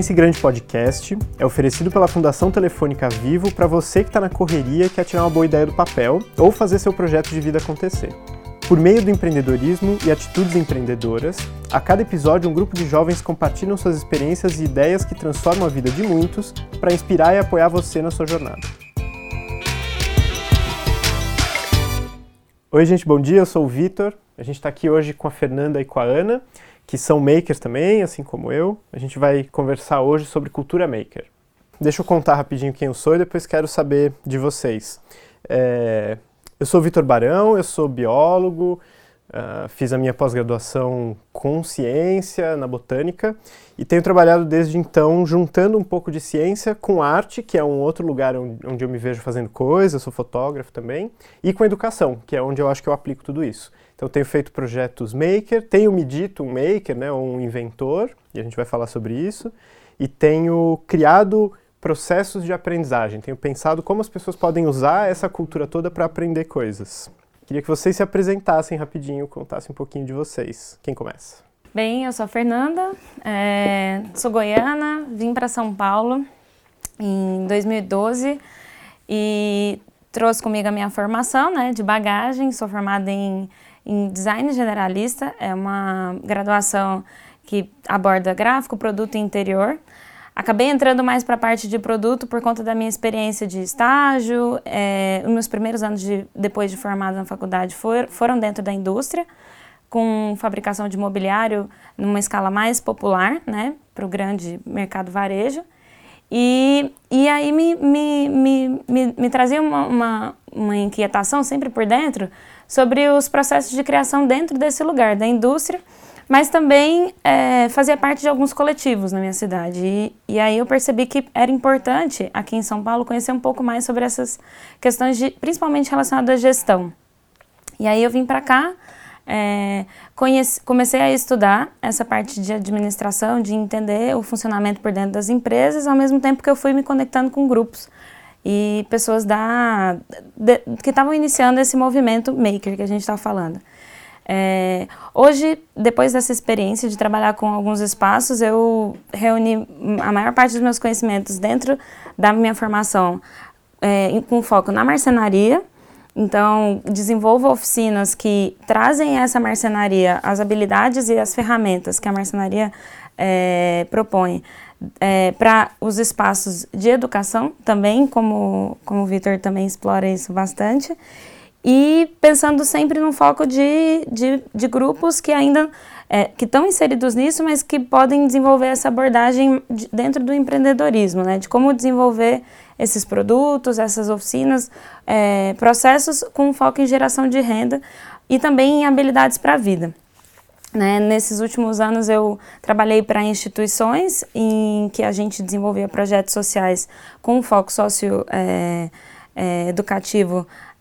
Pense Grande Podcast é oferecido pela Fundação Telefônica Vivo para você que está na correria e quer tirar uma boa ideia do papel ou fazer seu projeto de vida acontecer. Por meio do empreendedorismo e atitudes empreendedoras, a cada episódio um grupo de jovens compartilham suas experiências e ideias que transformam a vida de muitos para inspirar e apoiar você na sua jornada. Oi, gente, bom dia. Eu sou o Vitor. A gente está aqui hoje com a Fernanda e com a Ana que são makers também, assim como eu. A gente vai conversar hoje sobre cultura maker. Deixa eu contar rapidinho quem eu sou e depois quero saber de vocês. É, eu sou Vitor Barão, eu sou biólogo, uh, fiz a minha pós-graduação com ciência na botânica e tenho trabalhado desde então juntando um pouco de ciência com arte, que é um outro lugar onde eu me vejo fazendo coisas, sou fotógrafo também, e com educação, que é onde eu acho que eu aplico tudo isso. Então tenho feito projetos maker, tenho me dito um maker, né, um inventor, e a gente vai falar sobre isso, e tenho criado processos de aprendizagem, tenho pensado como as pessoas podem usar essa cultura toda para aprender coisas. Queria que vocês se apresentassem rapidinho, contassem um pouquinho de vocês. Quem começa? Bem, eu sou a Fernanda, é, sou goiana, vim para São Paulo em 2012 e trouxe comigo a minha formação né, de bagagem, sou formada em em design generalista, é uma graduação que aborda gráfico, produto e interior. Acabei entrando mais para a parte de produto por conta da minha experiência de estágio. É, os meus primeiros anos de, depois de formada na faculdade for, foram dentro da indústria, com fabricação de mobiliário numa escala mais popular, né, para o grande mercado varejo. E, e aí me, me, me, me, me trazia uma, uma, uma inquietação sempre por dentro sobre os processos de criação dentro desse lugar, da indústria, mas também é, fazia parte de alguns coletivos na minha cidade. E, e, aí eu percebi que era importante, aqui em São Paulo, conhecer um pouco mais sobre essas questões, de, principalmente relacionadas à gestão. E aí eu vim para cá, é, conheci, comecei a estudar essa parte de administração, de entender o funcionamento por dentro das empresas, ao mesmo tempo que eu fui me conectando com grupos e pessoas da, de, que estavam iniciando esse movimento maker que a gente está falando. É, hoje, depois dessa experiência de trabalhar com alguns espaços, eu reuni a maior parte dos meus conhecimentos dentro da minha formação é, com foco na marcenaria. Então, desenvolvo oficinas que trazem essa marcenaria, as habilidades e as ferramentas que a marcenaria é, propõe é, para os espaços de educação também, como, como o Vitor também explora isso bastante, e pensando sempre no foco de, de, de grupos que ainda é, que estão inseridos nisso, mas que podem desenvolver essa abordagem de, dentro do empreendedorismo, né, de como desenvolver esses produtos, essas oficinas, é, processos com foco em geração de renda e também em habilidades para a vida. Né? Nesses últimos anos eu trabalhei para instituições em que a gente desenvolvia projetos sociais com foco socio é, é,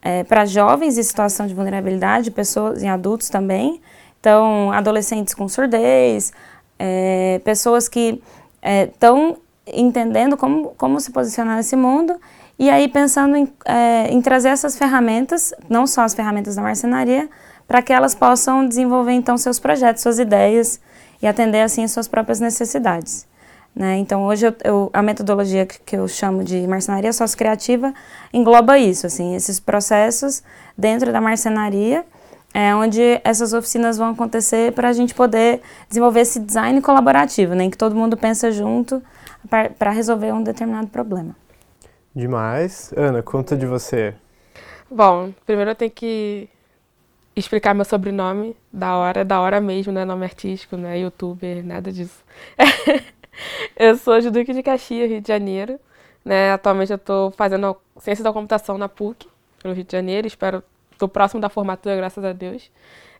é, para jovens em situação de vulnerabilidade, pessoas e adultos também. Então, adolescentes com surdez, é, pessoas que estão é, entendendo como, como se posicionar nesse mundo e aí pensando em, é, em trazer essas ferramentas, não só as ferramentas da marcenaria, para que elas possam desenvolver então seus projetos, suas ideias e atender assim as suas próprias necessidades. Né? Então hoje eu, eu, a metodologia que, que, eu chamo de marcenaria sociocriativa engloba isso, assim, esses processos dentro da marcenaria, é onde essas oficinas vão acontecer para a gente poder desenvolver esse design colaborativo, né, em que todo mundo pensa junto para resolver um determinado problema. Demais. Ana, conta de você. Bom, primeiro eu tenho que explicar meu sobrenome da hora, da hora mesmo, não é nome artístico, não é youtuber, nada disso. eu sou de Duque de Caxias, Rio de Janeiro. Né? Atualmente eu estou fazendo ciência da computação na PUC, no Rio de Janeiro. Espero, estou próximo da formatura, graças a Deus.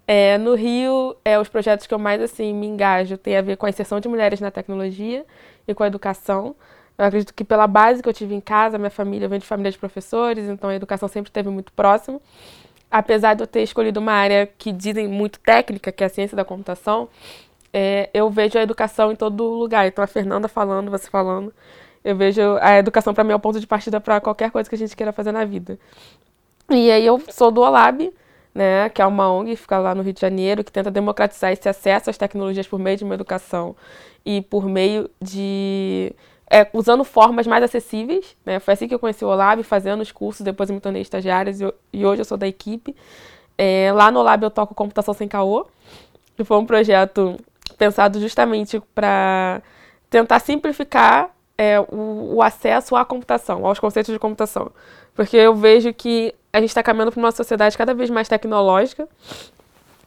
É, no Rio, é, os projetos que eu mais assim me engajo tem a ver com a inserção de mulheres na tecnologia e com a educação. Eu acredito que pela base que eu tive em casa, minha família vem de família de professores, então a educação sempre esteve muito próximo apesar de eu ter escolhido uma área que dizem muito técnica, que é a ciência da computação, é, eu vejo a educação em todo lugar. Então, a Fernanda falando, você falando, eu vejo a educação para mim é o ponto de partida para qualquer coisa que a gente queira fazer na vida. E aí eu sou do OLAB, né, que é uma ONG que fica lá no Rio de Janeiro, que tenta democratizar esse acesso às tecnologias por meio de uma educação e por meio de é, usando formas mais acessíveis. Né? Foi assim que eu conheci o Olab, fazendo os cursos, depois eu me tornei estagiária e, hoje eu sou da equipe. É, lá no Olab eu toco computação sem caô, que foi um projeto pensado justamente para tentar simplificar é, o, o, acesso à computação, aos conceitos de computação. Porque eu vejo que a gente está caminhando para uma sociedade cada vez mais tecnológica,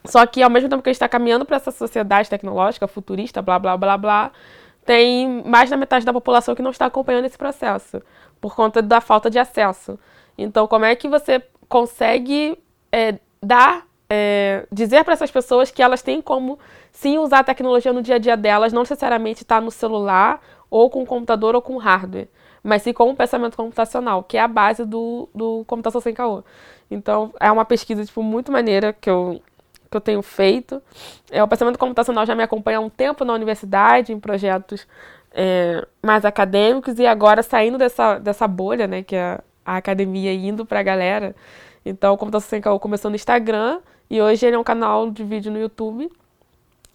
só que ao mesmo tempo que a gente está caminhando para essa sociedade tecnológica, futurista, blá, blá, blá, blá, tem mais da metade da população que não está acompanhando esse processo, por conta da falta de acesso. Então, como é que você consegue é, dar, é, dizer para essas pessoas que elas têm como sim usar a tecnologia no dia a dia delas, não necessariamente estar tá no celular, ou com computador, ou com hardware, mas sim com o pensamento computacional, que é a base do, do computação sem caô. Então, é uma pesquisa tipo, muito maneira que eu que eu tenho feito. É, o pensamento computacional já me acompanha há um tempo na universidade, em projetos é, mais acadêmicos, e agora saindo dessa, dessa bolha, né, que é a academia indo para a galera. Então, o Computação Sem Caô começou no Instagram, e hoje ele é um canal de vídeo no YouTube.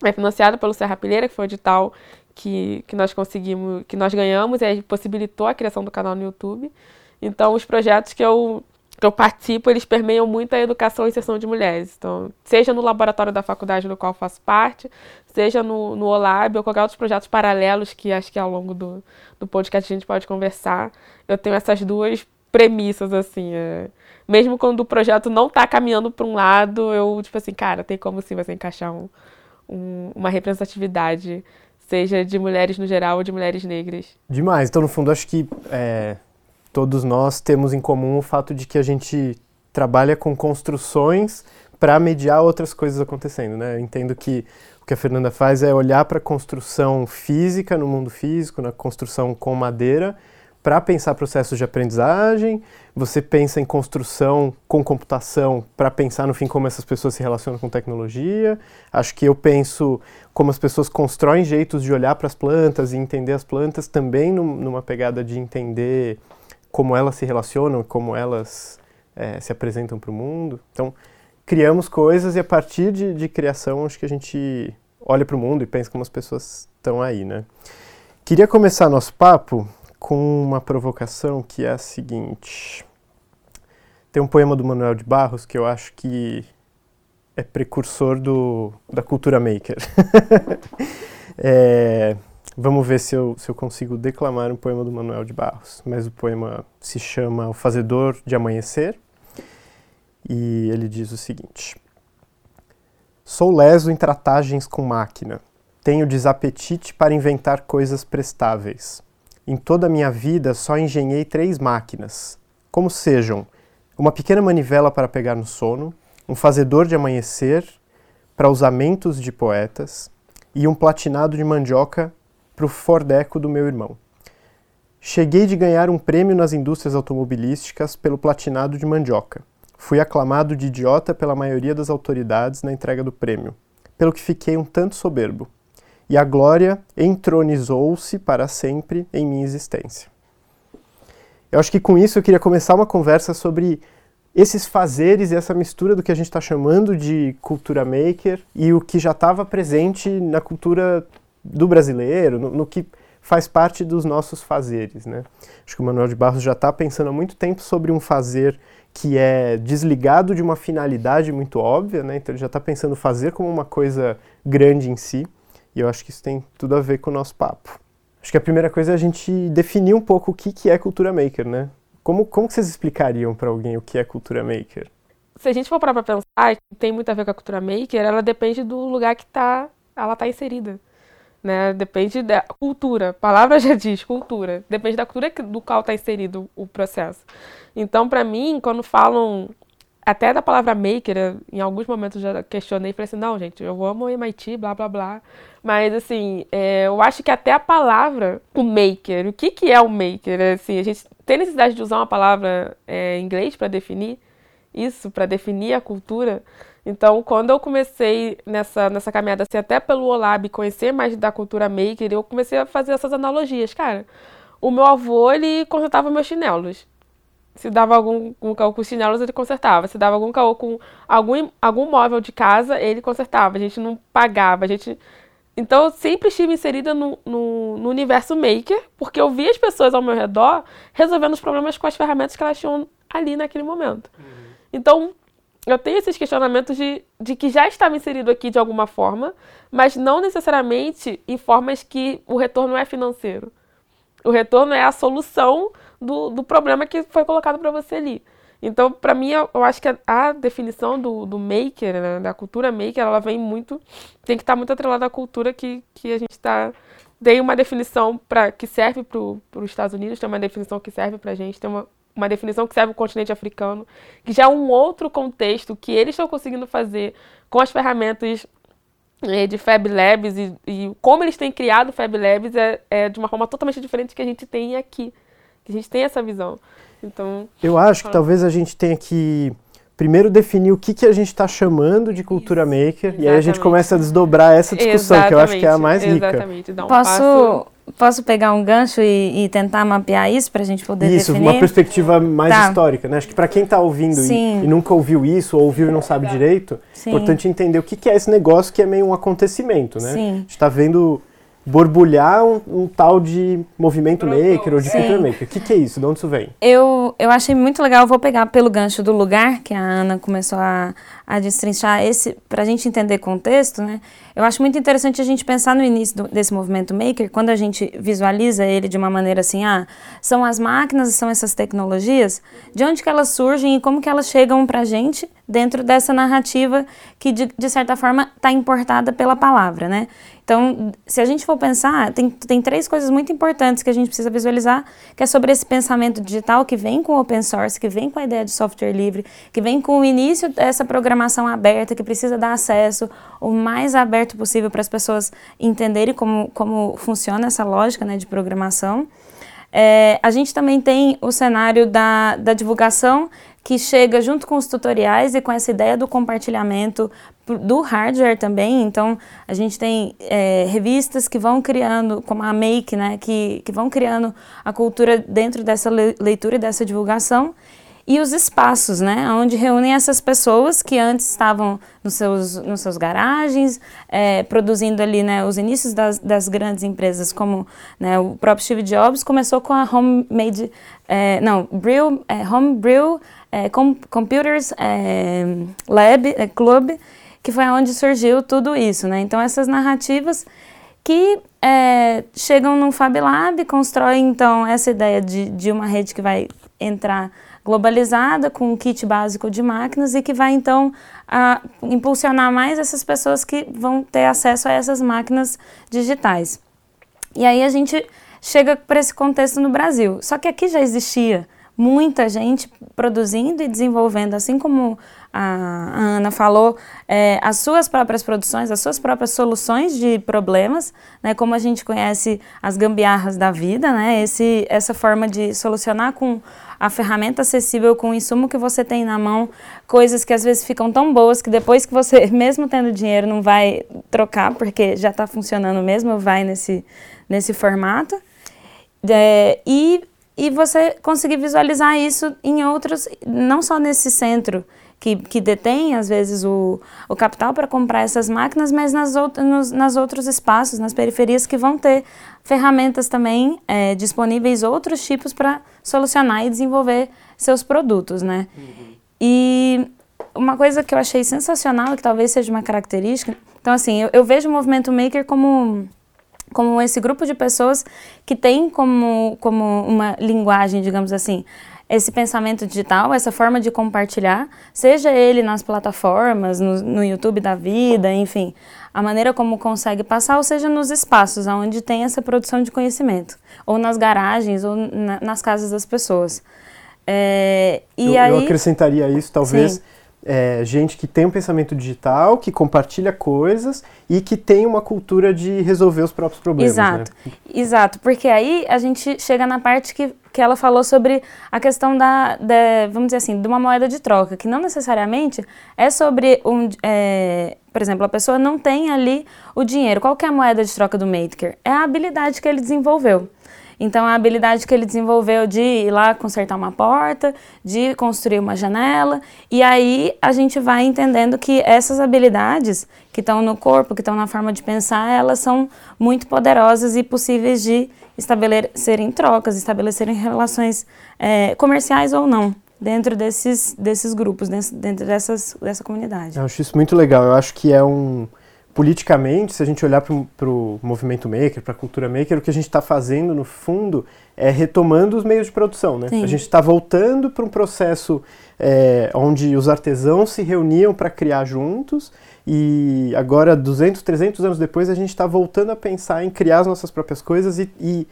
É financiado pelo Serra Pilheira, que foi o edital que, que nós conseguimos, que nós ganhamos, e possibilitou a criação do canal no YouTube. Então, os projetos que eu que eu participo, eles permeiam muito a educação e inserção de mulheres. Então, seja no laboratório da faculdade do qual faço parte, seja no, no OLAB ou qualquer outros projetos paralelos que acho que ao longo do, do podcast a gente pode conversar, eu tenho essas duas premissas, assim. É, mesmo quando o projeto não está caminhando para um lado, eu, tipo assim, cara, tem como sim você encaixar um, um, uma representatividade, seja de mulheres no geral ou de mulheres negras. Demais. Então, no fundo, acho que é todos nós temos em comum o fato de que a gente trabalha com construções para mediar outras coisas acontecendo, né? Eu entendo que o que a Fernanda faz é olhar para a construção física no mundo físico, na construção com madeira, para pensar processos de aprendizagem. Você pensa em construção com computação para pensar no fim como essas pessoas se relacionam com tecnologia. Acho que eu penso como as pessoas constroem jeitos de olhar para as plantas e entender as plantas também numa pegada de entender como elas se relacionam, como elas é, se apresentam para o mundo. Então, criamos coisas e a partir de, de criação acho que a gente olha para o mundo e pensa como as pessoas estão aí, né? Queria começar nosso papo com uma provocação que é a seguinte. Tem um poema do Manuel de Barros que eu acho que é precursor do, da cultura maker. é, Vamos ver se eu, se eu consigo declamar um poema do Manuel de Barros. Mas o poema se chama O Fazedor de Amanhecer e ele diz o seguinte: Sou leso em tratagens com máquina. Tenho desapetite para inventar coisas prestáveis. Em toda a minha vida só engenhei três máquinas, como sejam uma pequena manivela para pegar no sono, um fazedor de amanhecer para usamentos de poetas e um platinado de mandioca para o Fordeco do meu irmão. Cheguei de ganhar um prêmio nas indústrias automobilísticas pelo platinado de mandioca. Fui aclamado de idiota pela maioria das autoridades na entrega do prêmio, pelo que fiquei um tanto soberbo. E a glória entronizou-se para sempre em minha existência. Eu acho que com isso eu queria começar uma conversa sobre esses fazeres e essa mistura do que a gente está chamando de cultura maker e o que já estava presente na cultura do brasileiro, no, no, que faz parte dos nossos fazeres. Né? Acho que o Manuel de Barros já está pensando há muito tempo sobre um fazer que é desligado de uma finalidade muito óbvia, né? então ele já está pensando fazer como uma coisa grande em si, e eu acho que isso tem tudo a ver com o nosso papo. Acho que a primeira coisa é a gente definir um pouco o que, que é cultura maker, né? Como, como vocês explicariam para alguém o que é cultura maker? Se a gente for parar para pensar, tem muito a ver com a cultura maker, ela depende do lugar que tá, ela está inserida né? Depende da cultura. A palavra já diz cultura. Depende da cultura do qual está inserido o processo. Então, para mim, quando falam até da palavra maker, em alguns momentos já questionei, falei assim, não, gente, eu amo MIT, blá, blá, blá. Mas, assim, é, eu acho que até a palavra, o maker, o que, que é o maker? Assim, a gente tem necessidade de usar uma palavra é, em inglês para definir isso, para definir a cultura. Então, quando eu comecei nessa, nessa caminhada, assim, até pelo Olab, conhecer mais da cultura maker, eu comecei a fazer essas analogias. Cara, o meu avô, ele consertava meus chinelos. Se dava algum, algum caô com chinelos, ele consertava. Se dava algum caô com algum, algum móvel de casa, ele consertava. A gente não pagava, a gente... Então, eu sempre estive inserida no, no, no universo maker, porque eu via as pessoas ao meu redor resolvendo os problemas com as ferramentas que elas tinham ali naquele momento. Uhum. Então, eu tenho esses questionamentos de, de que já estava inserido aqui de alguma forma, mas não necessariamente em formas que o retorno é financeiro. O retorno é a solução do, do problema que foi colocado para você ali. Então, para mim, eu, acho que a, a definição do, do maker, né, da cultura maker, ela vem muito. tem que estar muito atrelada à cultura que, que a gente está. Tem uma definição pra, que serve para os Estados Unidos, tem uma definição que serve para a gente, tem uma, uma definição que serve o continente africano, que já é um outro contexto que eles estão conseguindo fazer com as ferramentas é, de Fab Labs e, e, como eles têm criado Fab Labs é, é, de uma forma totalmente diferente que a gente tem aqui. Que a gente tem essa visão. Então. Eu acho que talvez a gente tenha que primeiro definir o que, que a gente está chamando de cultura Isso, maker exatamente. e aí a gente começa a desdobrar essa discussão, exatamente, que eu acho que é a mais rica. Exatamente. Um Posso. Passo Posso pegar um gancho e, e tentar mapear isso para a gente poder isso, definir? Isso, uma perspectiva mais tá. histórica, né? Acho que para quem está ouvindo e, e, nunca ouviu isso, ou ouviu e não sabe direito, é importante entender o que, que é esse negócio que é meio um acontecimento, né? Sim. A gente está vendo borbulhar um, um, tal de movimento maker ou de Sim. culture maker. O que, que, é isso? De onde isso vem? Eu, eu achei muito legal, eu vou pegar pelo gancho do lugar, que a Ana começou a, a destrinchar esse, para a gente entender contexto, né? Eu acho muito interessante a gente pensar no início do, desse movimento maker, quando a gente visualiza ele de uma maneira assim, ah, são as máquinas, são essas tecnologias, de onde que elas surgem e como que elas chegam para a gente dentro dessa narrativa que, de, de certa forma, está importada pela palavra, né? Então, se a gente for pensar, tem, tem três coisas muito importantes que a gente precisa visualizar, que é sobre esse pensamento digital que vem com o open source, que vem com a ideia de software livre, que vem com o início dessa programação aberta, que precisa dar acesso o mais aberto possível para as pessoas entenderem como, como funciona essa lógica né, de programação. É, a gente também tem o cenário da, da divulgação que chega junto com os tutoriais e com essa ideia do compartilhamento do hardware também. Então, a gente tem é, revistas que vão criando, como a Make, né, que, que vão criando a cultura dentro dessa leitura e dessa divulgação. E os espaços, né, onde reúnem essas pessoas que antes estavam nos seus, nos seus garagens, é, produzindo ali né, os inícios das, das grandes empresas, como né, o próprio Steve Jobs começou com a Homemade, é, não, Brew, é, Homebrew é, Com Computers é, Lab, é, Club, que foi onde surgiu tudo isso, né? Então essas narrativas que é, chegam no Fab Lab, constroem então essa ideia de, de uma rede que vai entrar globalizada com um kit básico de máquinas e que vai então a, impulsionar mais essas pessoas que vão ter acesso a essas máquinas digitais. E aí a gente chega para esse contexto no Brasil. Só que aqui já existia muita gente produzindo e desenvolvendo, assim como a Ana falou, é, as suas próprias produções, as suas próprias soluções de problemas, né, como a gente conhece as gambiarras da vida, né, esse, essa forma de solucionar com a ferramenta acessível, com o insumo que você tem na mão, coisas que às vezes ficam tão boas que depois que você, mesmo tendo dinheiro, não vai trocar, porque já está funcionando mesmo, vai nesse, nesse formato. É, e e você conseguir visualizar isso em outros, não só nesse centro que, que detém, às vezes, o, o capital para comprar essas máquinas, mas nas, out, nos, nas outros espaços, nas periferias que vão ter ferramentas também é, disponíveis, outros tipos para solucionar e desenvolver seus produtos, né? Uhum. E uma coisa que eu achei sensacional, que talvez seja uma característica, então assim, eu, eu vejo o movimento maker como como esse grupo de pessoas que tem como, como uma linguagem, digamos assim, esse pensamento digital, essa forma de compartilhar, seja ele nas plataformas, no, no YouTube da vida, enfim, a maneira como consegue passar, ou seja nos espaços onde tem essa produção de conhecimento, ou nas garagens, ou na, nas casas das pessoas. É, e eu, aí, eu acrescentaria isso, talvez. Sim é, gente que tem um pensamento digital, que compartilha coisas e que tem uma cultura de resolver os próprios problemas. Exato, né? exato, porque aí a gente chega na parte que, que ela falou sobre a questão da, da, vamos dizer assim, de uma moeda de troca, que não necessariamente é sobre um, é, por exemplo, a pessoa não tem ali o dinheiro. Qual é a moeda de troca do maker? É a habilidade que ele desenvolveu. Então, a habilidade que ele desenvolveu de ir lá consertar uma porta, de construir uma janela, e aí a gente vai entendendo que essas habilidades que estão no corpo, que estão na forma de pensar, elas são muito poderosas e possíveis de estabelecerem trocas, estabelecerem relações é, comerciais ou não dentro desses, desses grupos, dentro dessas, dessa comunidade. Eu acho isso muito legal. Eu acho que é um politicamente, se a gente olhar para o movimento maker, para a cultura maker, o que a gente está fazendo, no fundo, é retomando os meios de produção. Né? A gente está voltando para um processo é, onde os artesãos se reuniam para criar juntos e agora, 200, 300 anos depois, a gente está voltando a pensar em criar as nossas próprias coisas e, e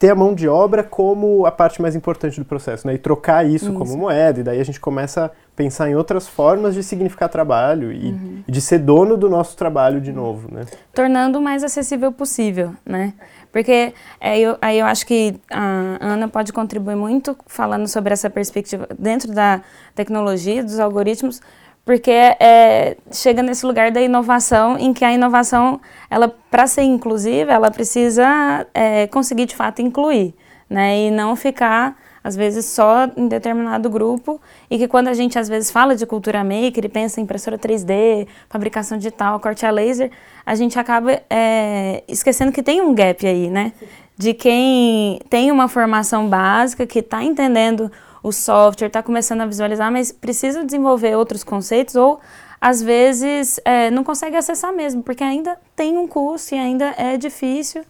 ter a mão de obra como a parte mais importante do processo, né? E trocar isso, isso, como moeda, e daí a gente começa a pensar em outras formas de significar trabalho e, uhum. de ser dono do nosso trabalho de novo, né? Tornando o mais acessível possível, né? Porque é, eu, aí eu acho que a Ana pode contribuir muito falando sobre essa perspectiva dentro da tecnologia, dos algoritmos, porque é, chega nesse lugar da inovação, em que a inovação, ela para ser inclusiva, ela precisa é, conseguir de fato incluir, né? E não ficar às vezes só em determinado grupo e que quando a gente às vezes fala de cultura maker e pensa em impressora 3D, fabricação digital, corte a laser, a gente acaba é, esquecendo que tem um gap aí, né? De quem tem uma formação básica, que está entendendo o software, está começando a visualizar, mas precisa desenvolver outros conceitos ou às vezes é, não consegue acessar mesmo, porque ainda tem um custo e ainda é difícil,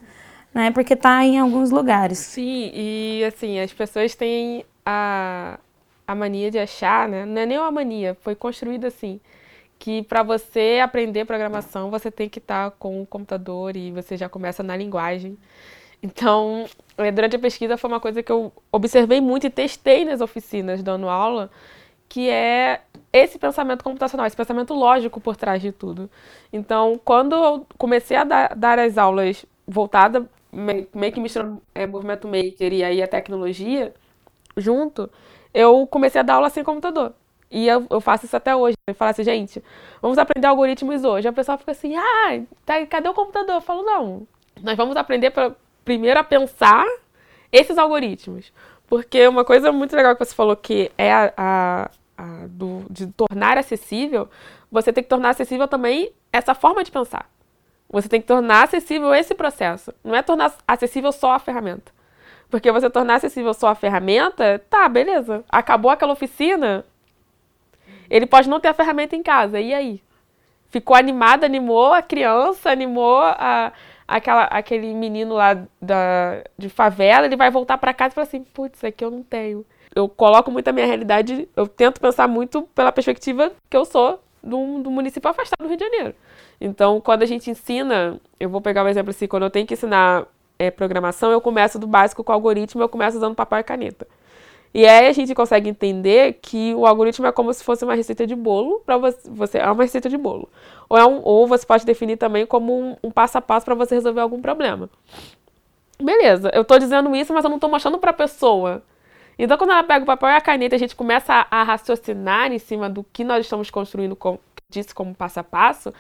né? Porque está em alguns lugares. Sim, e assim, as pessoas têm a, a mania de achar, né? Não é nem uma mania, foi construída assim, que para você aprender programação, você tem que estar tá com o computador e você já começa na linguagem. Então, durante a pesquisa foi uma coisa que eu observei muito e testei nas oficinas dando aula, que é esse pensamento computacional, esse pensamento lógico por trás de tudo. Então, quando eu comecei a dar, dar as aulas voltadas, meio que misturando é, movimento maker e aí a tecnologia junto, eu comecei a dar aula sem computador. E eu, eu faço isso até hoje. Eu falo assim, gente, vamos aprender algoritmos hoje. A pessoa fica assim, ah, tá, cadê o computador? Eu falo, não, nós vamos aprender para primeiro a pensar esses algoritmos. Porque uma coisa muito legal que você falou que é a, a, a do, de tornar acessível, você tem que tornar acessível também essa forma de pensar. Você tem que tornar acessível esse processo. Não é tornar acessível só a ferramenta. Porque você tornar acessível só a ferramenta, tá, beleza. Acabou aquela oficina, ele pode não ter a ferramenta em casa. E aí? Ficou animado, animou a criança, animou a, aquela, aquele menino lá da, de favela, ele vai voltar para casa e fala assim, putz, isso aqui eu não tenho. Eu coloco muito a minha realidade, eu tento pensar muito pela perspectiva que eu sou do, do município afastado do Rio de Janeiro. Então, quando a gente ensina, eu vou pegar um exemplo assim, quando eu tenho que ensinar é, programação, eu começo do básico com algoritmo, eu começo usando papel e caneta. E aí a gente consegue entender que o algoritmo é como se fosse uma receita de bolo para você, é uma receita de bolo. Ou é um, ou você pode definir também como um, um passo a passo para você resolver algum problema. Beleza, eu estou dizendo isso, mas eu não estou mostrando para a pessoa. Então, quando ela pega o papel e a caneta, a gente começa a, a raciocinar em cima do que nós estamos construindo, como como passo a passo,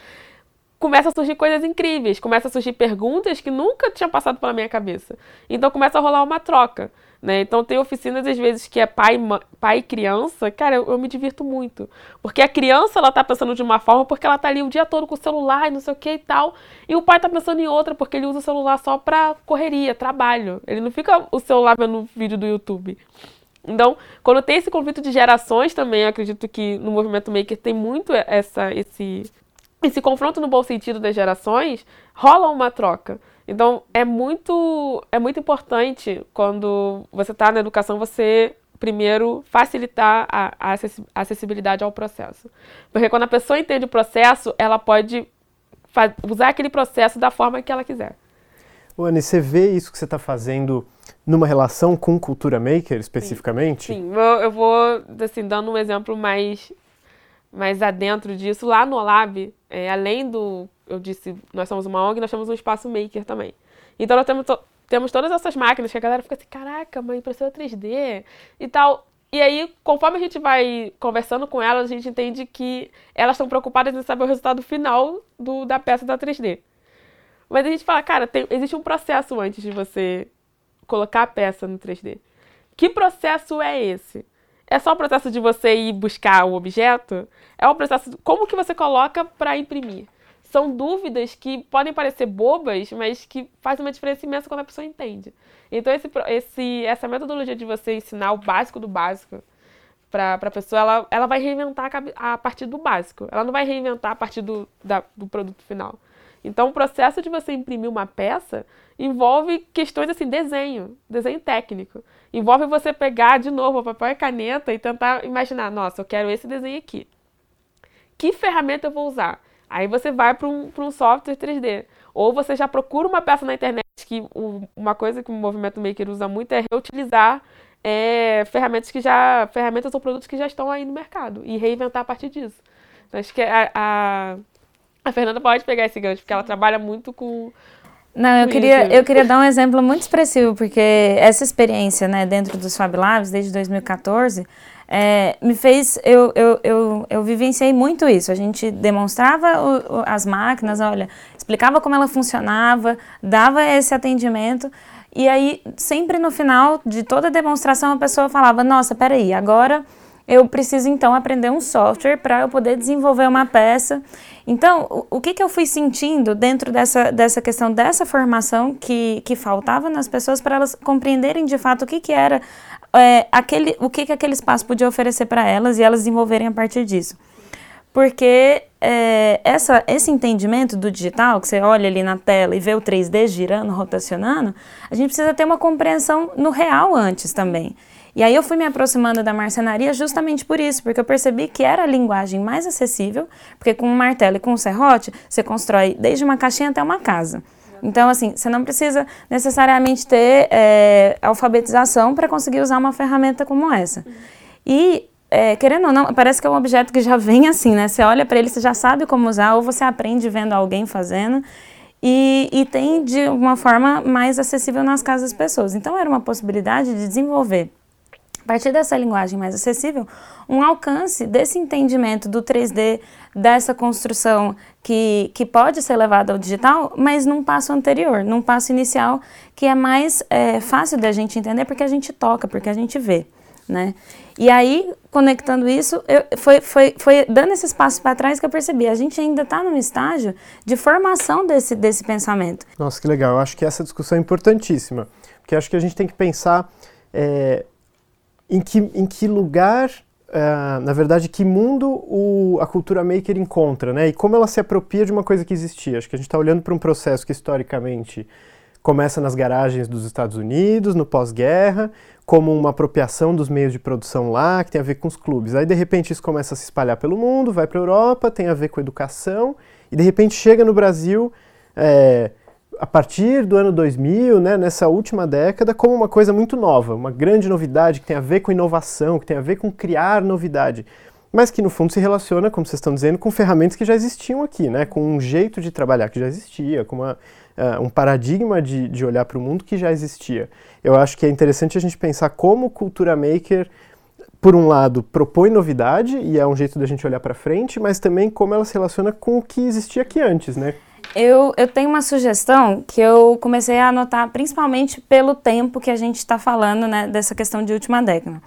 começa a surgir coisas incríveis, começa a surgir perguntas que nunca tinham passado pela minha cabeça. Então, começa a rolar uma troca. Né? Então tem oficinas às vezes que é pai, pai e criança, cara, eu, eu, me divirto muito. Porque a criança ela tá pensando de uma forma porque ela tá ali o dia todo com o celular e não sei o que e tal. E o pai tá pensando em outra porque ele usa o celular só pra correria, trabalho. Ele não fica o celular vendo vídeo do YouTube. Então, quando tem esse conflito de gerações também, acredito que no movimento maker tem muito essa, esse, esse confronto no bom sentido das gerações, rola uma troca. Então, é muito, é muito importante quando você está na educação, você primeiro facilitar a, a acessibilidade ao processo. Porque quando a pessoa entende o processo, ela pode usar aquele processo da forma que ela quiser. Anne, você vê isso que você está fazendo numa relação com cultura maker especificamente? Sim, Sim. Eu, eu vou assim, dando um exemplo mais, mais adentro disso. Lá no Olab, é, além do eu disse, nós somos uma ONG, nós temos um espaço maker também. Então nós temos, temos todas essas máquinas que a galera fica assim, caraca, uma impressora 3D e tal. E aí, conforme a gente vai conversando com elas, a gente entende que elas estão preocupadas em saber o resultado final do, da peça da 3D. Mas a gente fala, cara, tem, existe um processo antes de você colocar a peça no 3D. Que processo é esse? É só o processo de você ir buscar o objeto? É o processo como que você coloca para imprimir? São dúvidas que podem parecer bobas, mas que fazem uma diferença imensa quando a pessoa entende. Então esse, esse, essa metodologia de você ensinar o básico do básico para a pessoa, ela, ela vai reinventar a, a, partir do básico. Ela não vai reinventar a partir do, da, do produto final. Então, o processo de você imprimir uma peça envolve questões assim, desenho, desenho técnico. Envolve você pegar de novo o papel e caneta e tentar imaginar, nossa, eu quero esse desenho aqui. Que ferramenta eu vou usar? Aí você vai para um, um software 3D. Ou você já procura uma peça na internet, que uma coisa que o movimento maker usa muito é reutilizar é, ferramentas que já. ferramentas ou produtos que já estão aí no mercado e reinventar a partir disso. Então, acho que a, a, a Fernanda pode pegar esse gancho, porque ela trabalha muito com. Não, eu queria, eu queria dar um exemplo muito expressivo, porque essa experiência né, dentro dos Fab Labs, desde 2014, é, me fez. Eu, eu, eu, eu vivenciei muito isso. A gente demonstrava o, o, as máquinas, olha, explicava como ela funcionava, dava esse atendimento. E aí, sempre no final de toda a demonstração, a pessoa falava: Nossa, peraí, agora eu preciso então aprender um software para eu poder desenvolver uma peça. Então, o, o, que, que eu fui sentindo dentro dessa, dessa questão dessa formação que, que faltava nas pessoas para elas compreenderem de fato o que, que era é, aquele, o que, que aquele espaço podia oferecer para elas e elas desenvolverem a partir disso. Porque é, essa, esse entendimento do digital, que você olha ali na tela e vê o 3D girando, rotacionando, a gente precisa ter uma compreensão no real antes também. E aí eu fui me aproximando da marcenaria justamente por isso, porque eu percebi que era a linguagem mais acessível, porque com um martelo e com um serrote, você constrói desde uma caixinha até uma casa. Então, assim, você não precisa necessariamente ter é, alfabetização para conseguir usar uma ferramenta como essa. E é, querendo ou não, parece que é um objeto que já vem assim, né? Você olha para ele, você já sabe como usar, ou você aprende vendo alguém fazendo, e, e tem de uma forma mais acessível nas casas das pessoas. Então, era uma possibilidade de desenvolver, a partir dessa linguagem mais acessível, um alcance desse entendimento do 3D, dessa construção que, que pode ser levada ao digital, mas num passo anterior, num passo inicial, que é mais é, fácil da gente entender porque a gente toca, porque a gente vê. Né? E aí, conectando isso, eu, foi, foi, foi dando esses passos para trás que eu percebi, a gente ainda está num estágio de formação desse, desse pensamento. Nossa, que legal. Eu acho que essa discussão é importantíssima, porque acho que a gente tem que pensar é, em, que, em que lugar, uh, na verdade, que mundo o, a cultura maker encontra, né? E como ela se apropria de uma coisa que existia. Acho que a gente está olhando para um processo que historicamente começa nas garagens dos Estados Unidos, no pós-guerra, como uma apropriação dos meios de produção lá, que tem a ver com os clubes. Aí, de repente, isso começa a se espalhar pelo mundo, vai para a Europa, tem a ver com educação, e de repente chega no Brasil, é, a partir do ano 2000, né, nessa última década, como uma coisa muito nova, uma grande novidade que tem a ver com inovação, que tem a ver com criar novidade mas que no fundo se relaciona, como vocês estão dizendo, com ferramentas que já existiam aqui, né? com um jeito de trabalhar que já existia, com uma, uh, um paradigma de, de olhar para o mundo que já existia. Eu acho que é interessante a gente pensar como cultura maker, por um lado, propõe novidade, e é um jeito da gente olhar para frente, mas também como ela se relaciona com o que existia aqui antes, né? Eu, eu tenho uma sugestão que eu comecei a anotar principalmente pelo tempo que a gente está falando né, dessa questão de última década.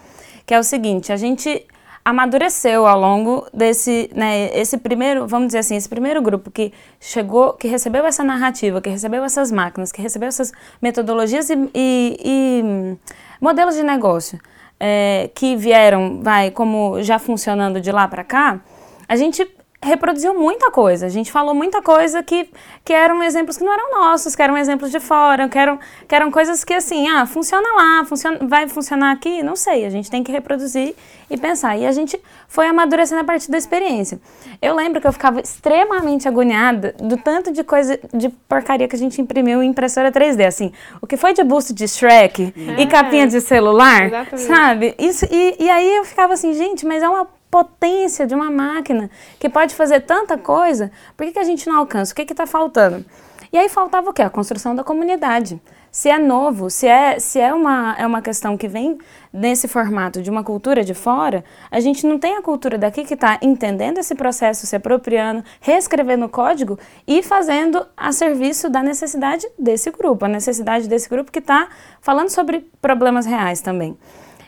Que é o seguinte, a gente amadureceu ao longo desse, né, esse primeiro, vamos dizer assim, esse primeiro grupo que chegou, que recebeu essa narrativa, que recebeu essas máquinas, que recebeu essas metodologias e, e, e modelos de negócio é, que vieram, vai, como já funcionando de lá para cá, a gente reproduziu muita coisa. A gente falou muita coisa que, que eram exemplos que não eram nossos, que eram exemplos de fora, que eram, que eram coisas que assim, ah, funciona lá, funciona, vai funcionar aqui, não sei. A gente tem que reproduzir e pensar. E a gente foi amadurecendo a partir da experiência. Eu lembro que eu ficava extremamente agoniada do tanto de coisa, de porcaria que a gente imprimiu em impressora 3D. Assim, o que foi de busto de Shrek é. e capinha de celular, Exatamente. sabe? Isso, e, e aí eu ficava assim, gente, mas é uma potência de uma máquina que pode fazer tanta coisa, por que, que a gente não alcança? O que está faltando? E aí faltava o quê? A construção da comunidade. se é novo, se é, se é, uma, é uma questão que vem nesse formato de uma cultura de fora, a gente não tem a cultura daqui que está entendendo esse processo, se apropriando, reescrevendo o código e fazendo a serviço da necessidade desse grupo, a necessidade desse grupo que está falando sobre problemas reais também.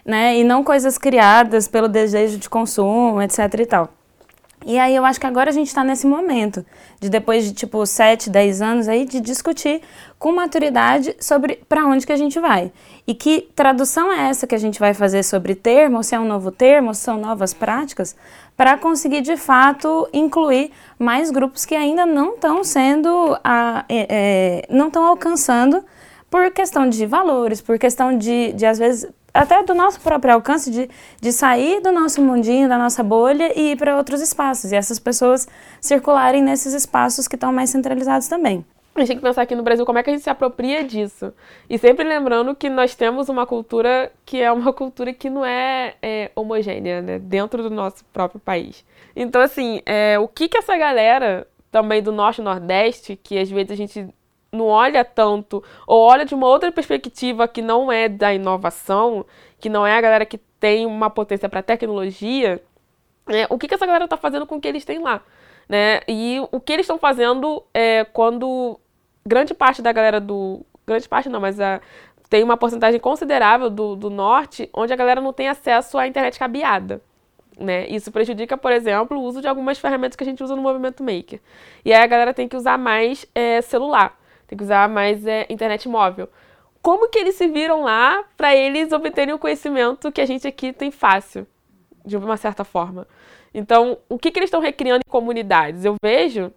Né? E não coisas criadas pelo desejo de consumo, etc e tal. E aí eu acho que agora a gente está nesse momento de depois de tipo 7, 10 anos aí de discutir com maturidade sobre para onde que a gente vai. E que tradução é essa que a gente vai fazer sobre termo, se é um novo termo, se são novas práticas, para conseguir de fato incluir mais grupos que ainda não estão sendo, a, é, é, não estão alcançando por questão de valores, por questão de, de às vezes, até do nosso próprio alcance de, de sair do nosso mundinho, da nossa bolha e ir para outros espaços. E essas pessoas circularem nesses espaços que estão mais centralizados também. A gente tem que pensar aqui no Brasil como é que a gente se apropria disso. E sempre lembrando que nós temos uma cultura que é uma cultura que não é, é homogênea, né? Dentro do nosso próprio país. Então, assim, é, o que que essa galera também do Norte e Nordeste, que às vezes a gente não olha tanto, ou olha de uma outra perspectiva que não é da inovação, que não é a galera que tem uma potência para tecnologia, é, o que, que essa galera está fazendo com o que eles têm lá? Né? E o que eles estão fazendo é quando grande parte da galera do. Grande parte não, mas a, tem uma porcentagem considerável do, do norte onde a galera não tem acesso à internet cabeada. Né? Isso prejudica, por exemplo, o uso de algumas ferramentas que a gente usa no movimento maker. E aí a galera tem que usar mais é, celular tem que usar mais é, internet móvel. Como que eles se viram lá para eles obterem o conhecimento que a gente aqui tem fácil, de uma certa forma? Então, o que, que eles estão recriando em comunidades? Eu vejo,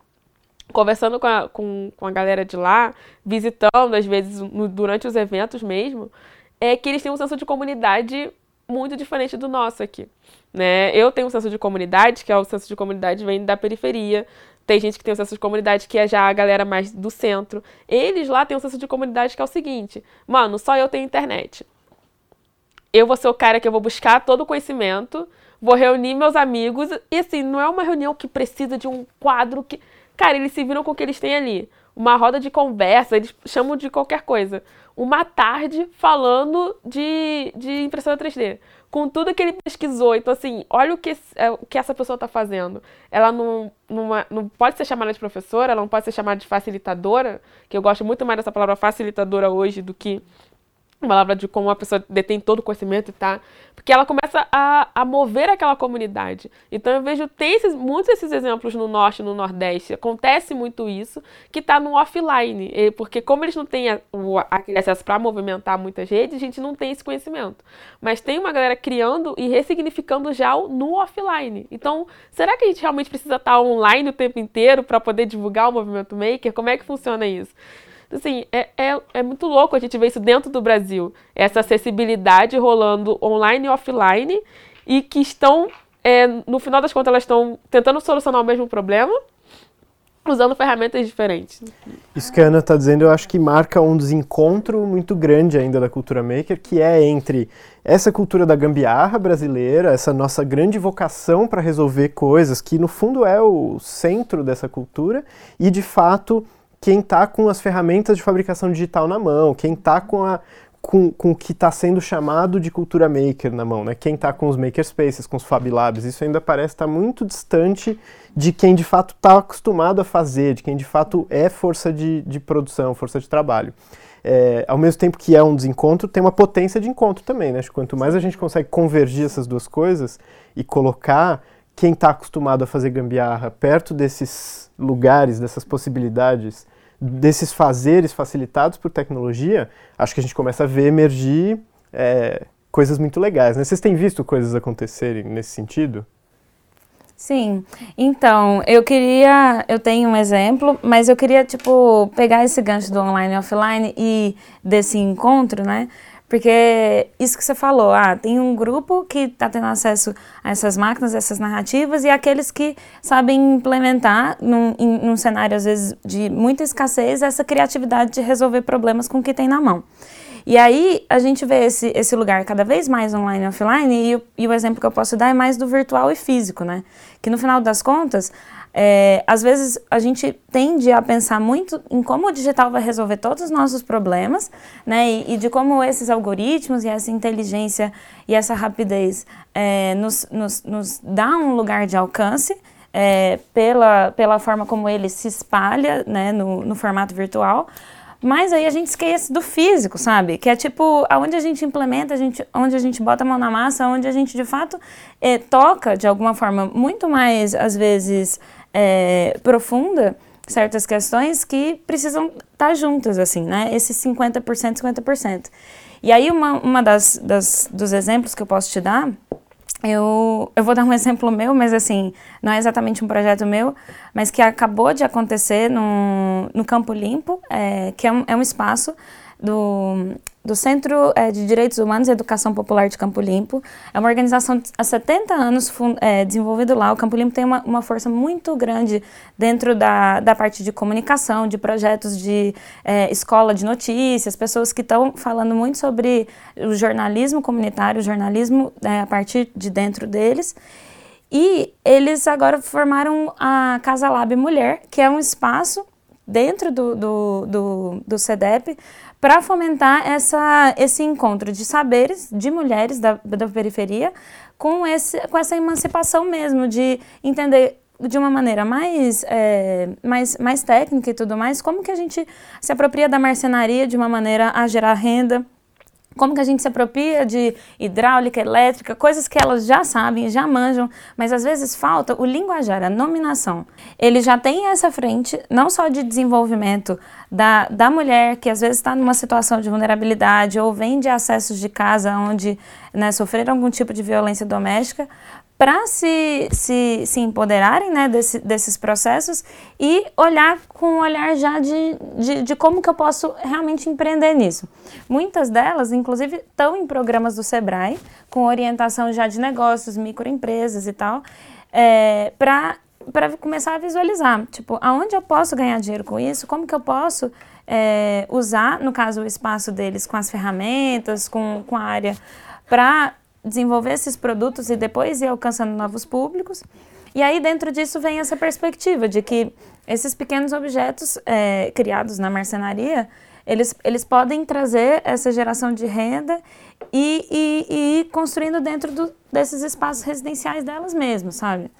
conversando com a, com, com a galera de lá, visitando, às vezes, no, durante os eventos mesmo, é que eles têm um senso de comunidade muito diferente do nosso aqui. Né? Eu tenho um senso de comunidade, que é o senso de comunidade vem da periferia, tem gente que tem o senso de comunidade que é já a galera mais do centro. Eles lá têm um senso de comunidade que é o seguinte: mano, só eu tenho internet. Eu vou ser o cara que eu vou buscar todo o conhecimento, vou reunir meus amigos. E assim, não é uma reunião que precisa de um quadro que. Cara, eles se viram com o que eles têm ali. Uma roda de conversa, eles chamam de qualquer coisa. Uma tarde falando de, de impressora 3D com tudo que ele pesquisou. Então, assim, olha o que, é, o que essa pessoa está fazendo. Ela não, não, não pode ser chamada de professora, ela não pode ser chamada de facilitadora, que eu gosto muito mais dessa palavra facilitadora hoje do que uma palavra de como uma pessoa detém todo o conhecimento e tá. Porque ela começa a, a mover aquela comunidade. Então eu vejo, tem esses, muitos desses exemplos no norte e no nordeste. Acontece muito isso, que está no offline. Porque como eles não têm o, aquele acesso para movimentar muitas redes, a gente não tem esse conhecimento. Mas tem uma galera criando e ressignificando já no offline. Então, será que a gente realmente precisa estar tá online o tempo inteiro para poder divulgar o movimento maker? Como é que funciona isso? Assim, é, é, é muito louco a gente ver isso dentro do Brasil. Essa acessibilidade rolando online e offline e que estão, é, no final das contas, elas estão tentando solucionar o mesmo problema usando ferramentas diferentes. Isso que a Ana está dizendo, eu acho que marca um desencontro muito grande ainda da cultura maker, que é entre essa cultura da gambiarra brasileira, essa nossa grande vocação para resolver coisas, que no fundo é o centro dessa cultura, e de fato quem está com as ferramentas de fabricação digital na mão, quem está com, a, com, com o que está sendo chamado de cultura maker na mão, né? quem está com os makerspaces, com os Fab Labs, isso ainda parece estar tá muito distante de quem de fato está acostumado a fazer, de quem de fato é força de, de produção, força de trabalho. É, ao mesmo tempo que é um desencontro, tem uma potência de encontro também, né? Quanto mais a gente consegue convergir essas duas coisas e colocar quem está acostumado a fazer gambiarra perto desses lugares, dessas possibilidades, desses fazeres facilitados por tecnologia, acho que a gente começa a ver emergir é, coisas muito legais. Né? Vocês têm visto coisas acontecerem nesse sentido? Sim. Então, eu queria, eu tenho um exemplo, mas eu queria tipo pegar esse gancho do online e offline e desse encontro, né? Porque isso que você falou, ah, tem um grupo que está tendo acesso a essas máquinas, essas narrativas, e aqueles que sabem implementar, num, em, num cenário às vezes de muita escassez, essa criatividade de resolver problemas com o que tem na mão. E aí a gente vê esse, esse lugar cada vez mais online e offline, e, e o exemplo que eu posso dar é mais do virtual e físico, né? Que no final das contas, É, às vezes a gente tende a pensar muito em como o digital vai resolver todos os nossos problemas, né? E, e de como esses algoritmos e essa inteligência e essa rapidez é, nos, nos, nos dá um lugar de alcance. É, pela, pela forma como ele se espalha né, no, no formato virtual, mas aí a gente esquece do físico, sabe? Que é tipo, aonde a gente implementa, a gente, onde a gente bota a mão na massa, onde a gente de fato é, toca de alguma forma muito mais, às vezes, é, profunda certas questões que precisam estar tá juntas, assim, né? Esses 50%, 50%. E aí, uma, uma das, das, dos exemplos que eu posso te dar eu, eu vou dar um exemplo meu, mas assim, não é exatamente um projeto meu, mas que acabou de acontecer no, no Campo Limpo, é, que é um, é um espaço do, do Centro é, de Direitos Humanos e Educação Popular de Campo Limpo. É uma organização há 70 anos é, desenvolvida lá. O Campo Limpo tem uma, uma força muito grande dentro da, da parte de comunicação, de projetos de é, escola de notícias, pessoas que estão falando muito sobre o jornalismo comunitário, o jornalismo é, a partir de dentro deles. E eles agora formaram a Casa Lab Mulher, que é um espaço dentro do, do, do, do CEDEP para fomentar essa, esse encontro de saberes de mulheres da, da periferia com, esse, com essa emancipação mesmo, de entender de uma maneira mais, é, mais, mais técnica e tudo mais, como que a gente se apropria da marcenaria de uma maneira a gerar renda, como que a gente se apropria de hidráulica, elétrica, coisas que elas já sabem, já manjam, mas às vezes falta o linguajar, a nominação. Ele já tem essa frente, não só de desenvolvimento da, da mulher, que às vezes está numa situação de vulnerabilidade ou vem de acessos de casa onde né, sofreram algum tipo de violência doméstica, para se, se, se empoderarem né, desse, desses processos e olhar com um olhar já de, de, de, como que eu posso realmente empreender nisso. Muitas delas, inclusive, estão em programas do Sebrae, com orientação já de negócios, microempresas e tal, é, para começar a visualizar, tipo, aonde eu posso ganhar dinheiro com isso, como que eu posso é, usar, no caso, o espaço deles com as ferramentas, com, com a área, para desenvolver esses produtos e depois ir alcançando novos públicos. E aí, dentro disso, vem essa perspectiva de que esses pequenos objetos é, criados na marcenaria, eles, eles podem trazer essa geração de renda e, e, e ir construindo dentro do, desses espaços residenciais delas mesmas, sabe?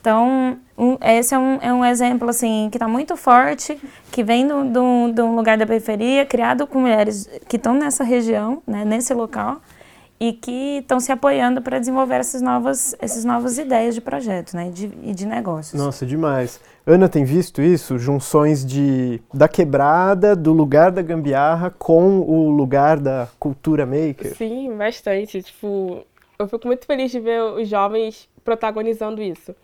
Então, um, esse é um, é um exemplo, assim, que está muito forte, que vem de um lugar da periferia, criado com mulheres que estão nessa região, né, nesse local, e que estão se apoiando para desenvolver essas novas, essas novas ideias de projeto né, e, de, e de negócios. Nossa, demais. Ana tem visto isso? Junções de, da quebrada, do lugar da gambiarra com o lugar da cultura maker? Sim, bastante. Tipo, eu fico muito feliz de ver os jovens protagonizando isso.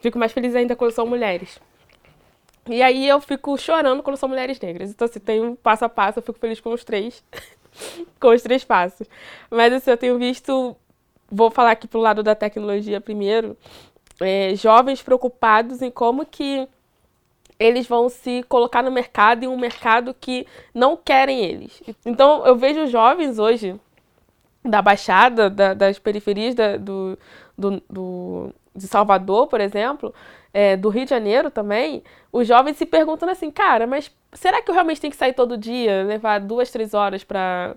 Fico mais feliz ainda quando são mulheres. E aí eu fico chorando quando são mulheres negras. Então, se assim, tem um passo a passo, eu fico feliz com os três. com os três passos. Mas assim, eu tenho visto, vou falar aqui pro lado da tecnologia primeiro, é, jovens preocupados em como que eles vão se colocar no mercado em um mercado que não querem eles. Então eu vejo jovens hoje da Baixada, da, das periferias da, do, do, do, de Salvador, por exemplo, é, do Rio de Janeiro também, os jovens se perguntam assim, cara, mas será que eu realmente tenho que sair todo dia, levar duas, três horas para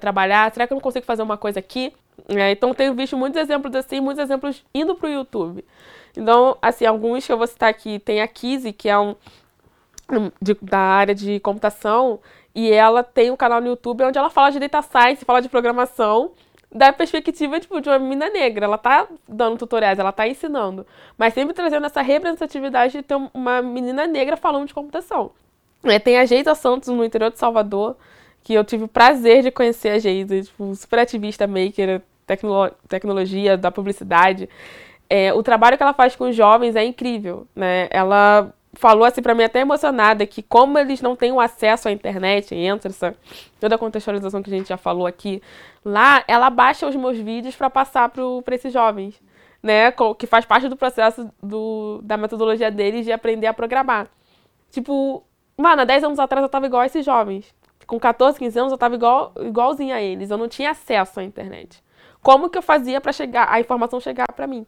trabalhar? Será que eu não consigo fazer uma coisa aqui? É, então, tenho visto muitos exemplos assim, muitos exemplos indo para o YouTube. Então, assim, alguns que eu vou citar aqui, tem a Kizzy, que é um de, da área de computação, e ela tem um canal no YouTube onde ela fala de data science, fala de programação, da perspectiva tipo, de uma menina negra. Ela tá dando tutoriais, ela tá ensinando, mas sempre trazendo essa representatividade de ter uma menina negra falando de computação. É, tem a Geisa Santos no interior de Salvador, que eu tive o prazer de conhecer a Geisa, tipo, super ativista, maker, tecno tecnologia, da publicidade. É, o trabalho que ela faz com os jovens é incrível, né? Ela falou assim para mim até emocionada que como eles não têm o acesso à internet, entra essa toda a contextualização que a gente já falou aqui, lá ela baixa os meus vídeos para passar para esses jovens, né, que faz parte do processo do, da metodologia deles de aprender a programar. Tipo, mano, há 10 anos atrás eu tava igual a esses jovens. Com 14, 15 anos eu tava igual, igualzinha a eles, eu não tinha acesso à internet. Como que eu fazia para chegar a informação chegar para mim?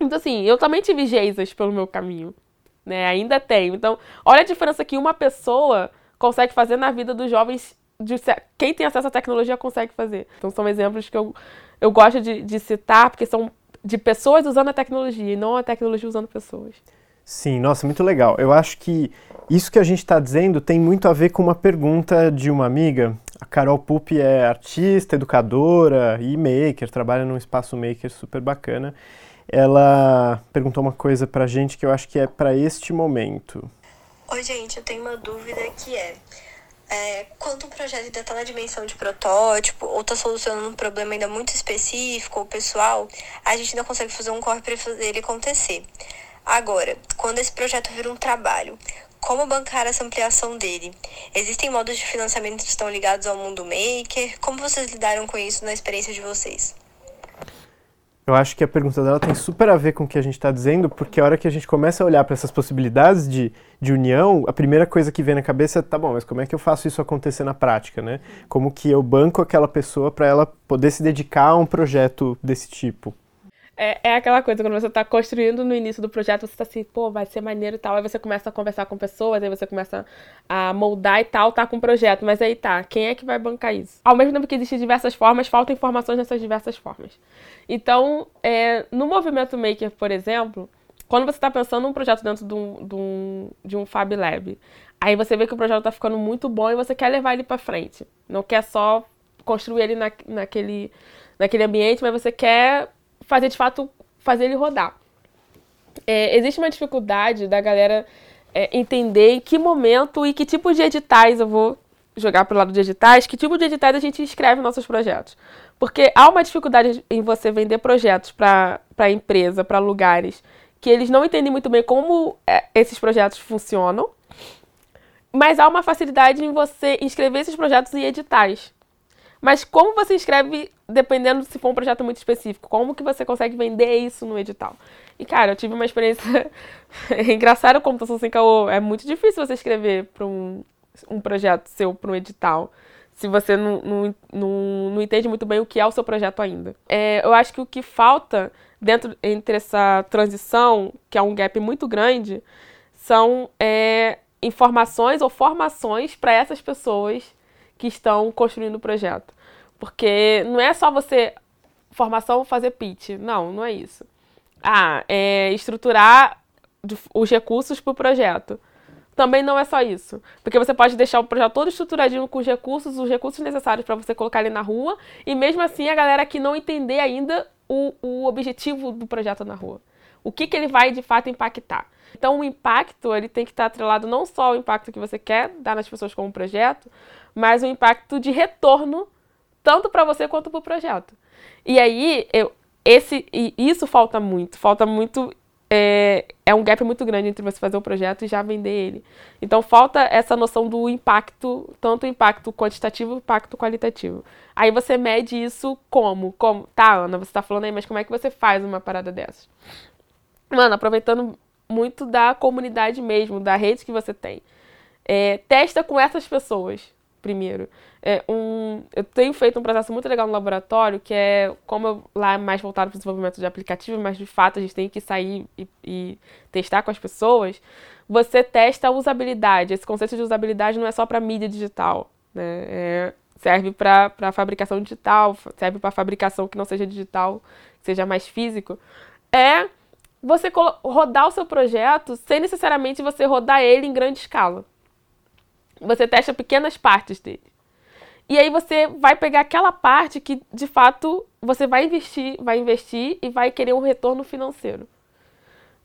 Então, assim, eu também tive Jesus pelo meu caminho, né? Ainda tenho. Então, olha a diferença que uma pessoa consegue fazer na vida dos jovens. De, quem tem acesso à tecnologia consegue fazer. Então, são exemplos que eu, eu gosto de, de citar, porque são de pessoas usando a tecnologia e não a tecnologia usando pessoas. Sim, nossa, muito legal. Eu acho que isso que a gente está dizendo tem muito a ver com uma pergunta de uma amiga. A Carol Pupi é artista, educadora e maker, trabalha num espaço maker super bacana. Ela perguntou uma coisa pra gente que eu acho que é para este momento. Oi, gente, eu tenho uma dúvida que é, é quando o projeto ainda está na dimensão de protótipo ou está solucionando um problema ainda muito específico ou pessoal, a gente ainda consegue fazer um corre para fazer ele acontecer. Agora, quando esse projeto vira um trabalho, como bancar essa ampliação dele? Existem modos de financiamento que estão ligados ao mundo maker? Como vocês lidaram com isso na experiência de vocês? Eu acho que a pergunta dela tem super a ver com o que a gente está dizendo, porque a hora que a gente começa a olhar para essas possibilidades de, de união, a primeira coisa que vem na cabeça é, tá bom, mas como é que eu faço isso acontecer na prática, né? Como que eu banco aquela pessoa para ela poder se dedicar a um projeto desse tipo? É, é aquela coisa, quando você está construindo no início do projeto, você está assim, pô, vai ser maneiro e tal. Aí você começa a conversar com pessoas, aí você começa a moldar e tal, tá com o projeto. Mas aí tá, quem é que vai bancar isso? Ao mesmo tempo que existem diversas formas, faltam informações nessas diversas formas. Então, é, no movimento Maker, por exemplo, quando você está pensando num projeto dentro de um, de, um, de um Fab Lab, aí você vê que o projeto está ficando muito bom e você quer levar ele para frente. Não quer só construir ele na, naquele, naquele ambiente, mas você quer fazer de fato fazer ele rodar. É, existe uma dificuldade da galera é, entender em que momento e que tipo de editais eu vou jogar para o lado de editais, que tipo de editais a gente escreve nossos projetos. Porque há uma dificuldade em você vender projetos para empresa, para lugares, que eles não entendem muito bem como é, esses projetos funcionam, mas há uma facilidade em você inscrever esses projetos em editais. Mas como você escreve, dependendo se for um projeto muito específico, como que você consegue vender isso no edital? E, cara, eu tive uma experiência engraçada com computação sem caô. É muito difícil você escrever para um, um projeto seu, para um edital, se você não, não, não, não, entende muito bem o que é o seu projeto ainda. É, eu acho que o que falta dentro entre essa transição, que é um gap muito grande, são é, informações ou formações para essas pessoas que estão construindo o projeto. Porque não é só você, formação, fazer pitch. Não, não é isso. Ah, é estruturar os recursos para o projeto. Também não é só isso. Porque você pode deixar o projeto todo estruturadinho com os recursos, os recursos necessários para você colocar ele na rua, e mesmo assim a galera que não entender ainda o, o objetivo do projeto na rua. O que, que ele vai de fato impactar. Então o impacto ele tem que estar atrelado não só ao impacto que você quer dar nas pessoas como projeto, mas o impacto de retorno tanto para você quanto para o projeto. E aí, eu, esse, e isso falta muito, falta muito é, é, um gap muito grande entre você fazer o projeto e já vender ele. Então falta essa noção do impacto, tanto impacto quantitativo impacto qualitativo. Aí você mede isso como? como tá, Ana, você está falando aí, mas como é que você faz uma parada dessas? Mano, aproveitando muito da comunidade mesmo, da rede que você tem. É, testa com essas pessoas primeiro. É um, eu tenho feito um processo muito legal no laboratório, que é como eu, lá é mais voltado para o desenvolvimento de aplicativo, mas de fato a gente tem que sair e, e testar com as pessoas. Você testa a usabilidade. Esse conceito de usabilidade não é só para mídia digital. Né? É, serve para fabricação digital, serve para fabricação que não seja digital, que seja mais físico. É você rodar o seu projeto sem necessariamente você rodar ele em grande escala. Você testa pequenas partes dele. E aí você vai pegar aquela parte que de fato você vai investir, vai investir e vai querer um retorno financeiro.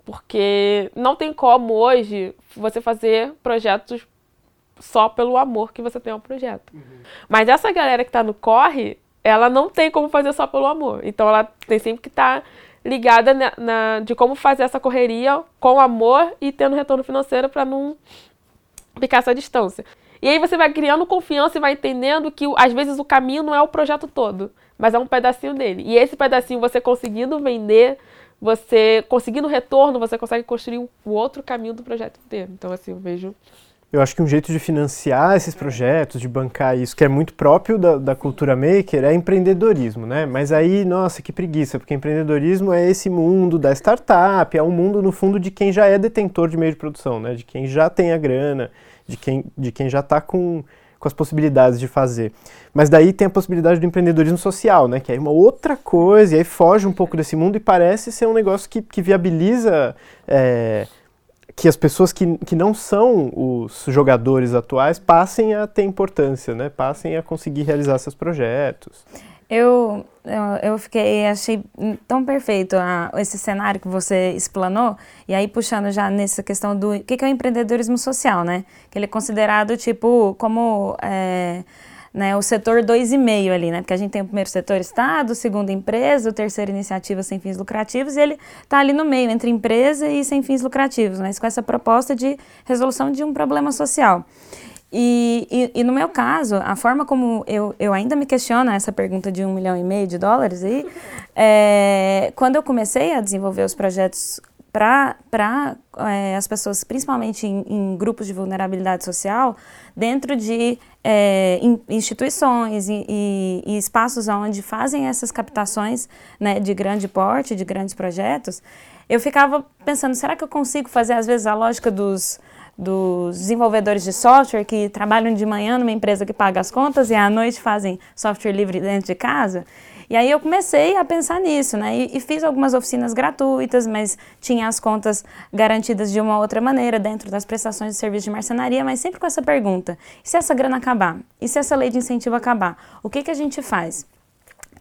Porque não tem como hoje você fazer projetos só pelo amor que você tem ao projeto. Uhum. Mas essa galera que está no corre, ela não tem como fazer só pelo amor. Então ela tem sempre que estar tá ligada na, na, de como fazer essa correria com amor e tendo retorno financeiro para não ficar essa distância. E aí você vai criando confiança e vai entendendo que às vezes o caminho não é o projeto todo, mas é um pedacinho dele. E esse pedacinho você conseguindo vender, você conseguindo retorno, você consegue construir o outro caminho do projeto inteiro. Então assim, eu vejo eu acho que um jeito de financiar esses projetos, de bancar isso, que é muito próprio da, da, cultura maker, é empreendedorismo, né? Mas aí, nossa, que preguiça, porque empreendedorismo é esse mundo da startup, é um mundo, no fundo, de quem já é detentor de meio de produção, né? De quem já tem a grana, de quem, de quem já está com, com as possibilidades de fazer. Mas daí tem a possibilidade do empreendedorismo social, né? Que é uma outra coisa, e aí foge um pouco desse mundo e parece ser um negócio que, que viabiliza... É, que as pessoas que, que não são os jogadores atuais passem a ter importância, né? Passem a conseguir realizar seus projetos. Eu, eu, eu fiquei, achei tão perfeito a, esse cenário que você explanou, e aí puxando já nessa questão do que, que é o empreendedorismo social, né? Que ele é considerado tipo como é, né, o setor 2,5 ali, né? Porque a gente tem o primeiro setor Estado, o segundo empresa, o terceiro iniciativa sem fins lucrativos, e ele está ali no meio, entre empresa e sem fins lucrativos, mas com essa proposta de resolução de um problema social. E, e, e, no meu caso, a forma como eu, eu ainda me questiono essa pergunta de um milhão e meio de dólares aí, é, quando eu comecei a desenvolver os projetos para é, as pessoas, principalmente em, em, grupos de vulnerabilidade social, dentro de é, instituições e, e, e, espaços onde fazem essas captações né, de grande porte, de grandes projetos, eu ficava pensando, será que eu consigo fazer, às vezes, a lógica dos, dos desenvolvedores de software que trabalham de manhã numa empresa que paga as contas e à noite fazem software livre dentro de casa? E aí eu comecei a pensar nisso, né? E, e, fiz algumas oficinas gratuitas, mas tinha as contas garantidas de uma outra maneira dentro das prestações de serviço de marcenaria, mas sempre com essa pergunta: e se essa grana acabar? E se essa lei de incentivo acabar? O que, que a gente faz?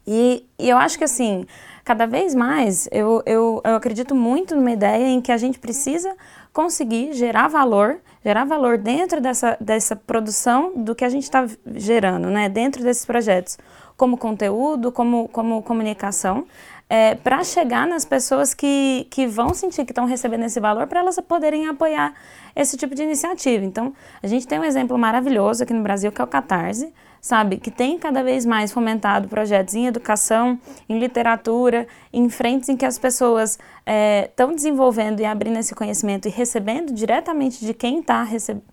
E, e eu acho que assim, cada vez mais eu, eu, eu acredito muito numa ideia em que a gente precisa conseguir gerar valor, gerar valor dentro dessa, dessa produção do que a gente está gerando, né? Dentro desses projetos como conteúdo, como, como comunicação, é, para chegar nas pessoas que, que vão sentir que estão recebendo esse valor para elas poderem apoiar esse tipo de iniciativa. Então, a gente tem um exemplo maravilhoso aqui no Brasil que é o Catarse, sabe, que tem cada vez mais fomentado projetos em educação, em literatura, em frentes em que as pessoas estão é, desenvolvendo e abrindo esse conhecimento e recebendo diretamente de quem está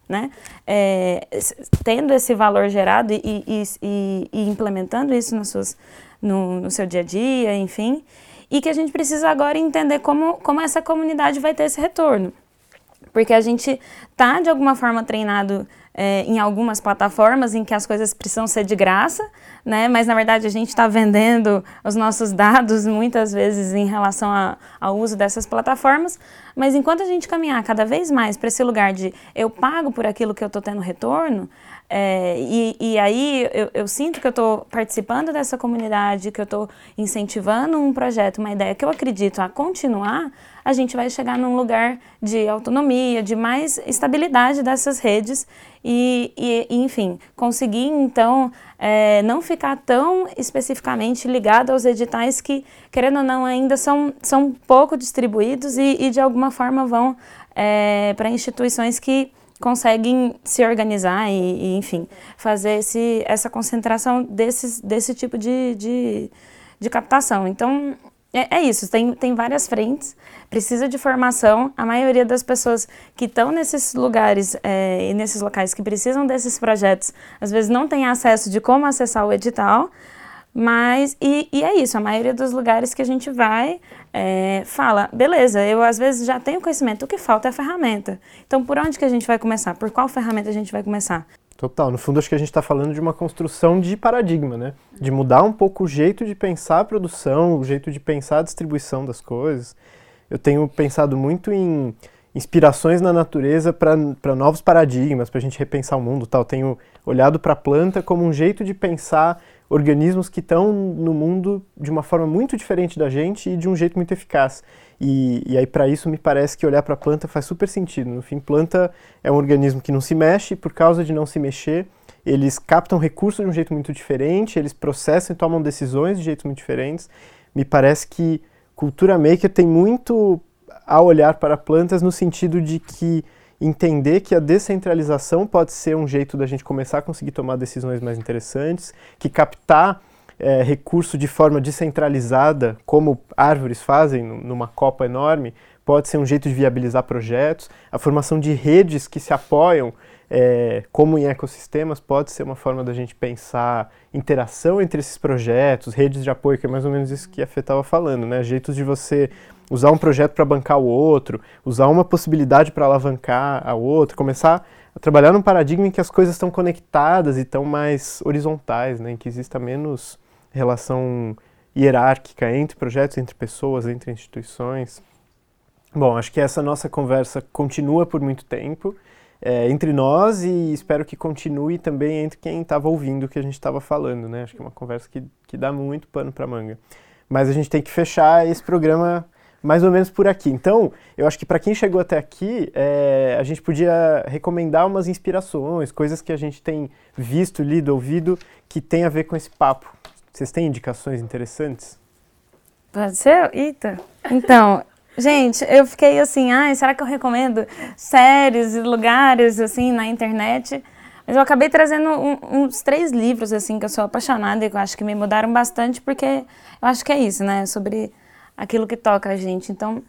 né, é, tendo esse valor gerado e, e, e, e implementando isso seus, no, no seu dia a dia, enfim, e que a gente precisa agora entender como, como essa comunidade vai ter esse retorno. Porque a gente está, de alguma forma, treinado é, em algumas plataformas em que as coisas precisam ser de graça, né? Mas na verdade a gente está vendendo os nossos dados muitas vezes em relação a, ao uso dessas plataformas. Mas enquanto a gente caminhar cada vez mais para esse lugar de eu pago por aquilo que eu estou tendo retorno, é, e, e, aí eu, eu, sinto que eu estou participando dessa comunidade, que eu estou incentivando um projeto, uma ideia que eu acredito a continuar, a gente vai chegar num lugar de autonomia, de mais estabilidade dessas redes e, e, enfim, conseguir então é, não ficar tão especificamente ligado aos editais que, querendo ou não, ainda são, são pouco distribuídos e, e de alguma forma vão é, para instituições que conseguem se organizar e, e, enfim, fazer esse, essa concentração desses, desse tipo de, de, de captação. Então, é, é, isso, tem, tem várias frentes, precisa de formação. A maioria das pessoas que estão nesses lugares é, e nesses locais que precisam desses projetos, às vezes não tem acesso de como acessar o edital, mas, e, e é isso, a maioria dos lugares que a gente vai é, fala, beleza, eu às vezes já tenho conhecimento, o que falta é a ferramenta. Então, por onde que a gente vai começar? Por qual ferramenta a gente vai começar? Total, no fundo acho que a gente está falando de uma construção de paradigma, né? De mudar um pouco o jeito de pensar a produção, o jeito de pensar a distribuição das coisas. Eu tenho pensado muito em inspirações na natureza para novos paradigmas, para a gente repensar o mundo tal. Tenho olhado para a planta como um jeito de pensar organismos que estão no mundo de uma forma muito diferente da gente e de um jeito muito eficaz. E, e aí, para isso, me parece que olhar para a planta faz super sentido. No fim, planta é um organismo que não se mexe, e por causa de não se mexer, eles captam recursos de um jeito muito diferente, eles processam e tomam decisões de jeitos muito diferentes. Me parece que cultura maker tem muito a olhar para plantas no sentido de que entender que a descentralização pode ser um jeito da gente começar a conseguir tomar decisões mais interessantes, que captar é, recurso de forma descentralizada, como árvores fazem numa copa enorme, pode ser um jeito de viabilizar projetos, a formação de redes que se apoiam é, como em ecossistemas, pode ser uma forma da gente pensar interação entre esses projetos, redes de apoio, que é mais ou menos isso que a Fê estava falando, né? Jeitos de você usar um projeto para bancar o outro, usar uma possibilidade para alavancar a outra, começar a trabalhar num paradigma em que as coisas estão conectadas e estão mais horizontais, né? em que exista menos relação hierárquica entre projetos, entre pessoas, entre instituições. Bom, acho que essa nossa conversa continua por muito tempo é, entre nós e espero que continue também entre quem estava ouvindo o que a gente estava falando, né? Acho que é uma conversa que, que dá muito pano para manga. Mas a gente tem que fechar esse programa mais ou menos por aqui. Então, eu acho que para quem chegou até aqui, é, a gente podia recomendar umas inspirações, coisas que a gente tem visto, lido, ouvido, que tem a ver com esse papo. Vocês têm indicações interessantes? Pode ser? Eita. Então, gente, eu fiquei assim, ai, será que eu recomendo séries e lugares, assim, na internet? Mas eu acabei trazendo um, uns três livros, assim, que eu sou apaixonada e que eu acho que me mudaram bastante, porque eu acho que é isso, né? Sobre aquilo que toca a gente. Então,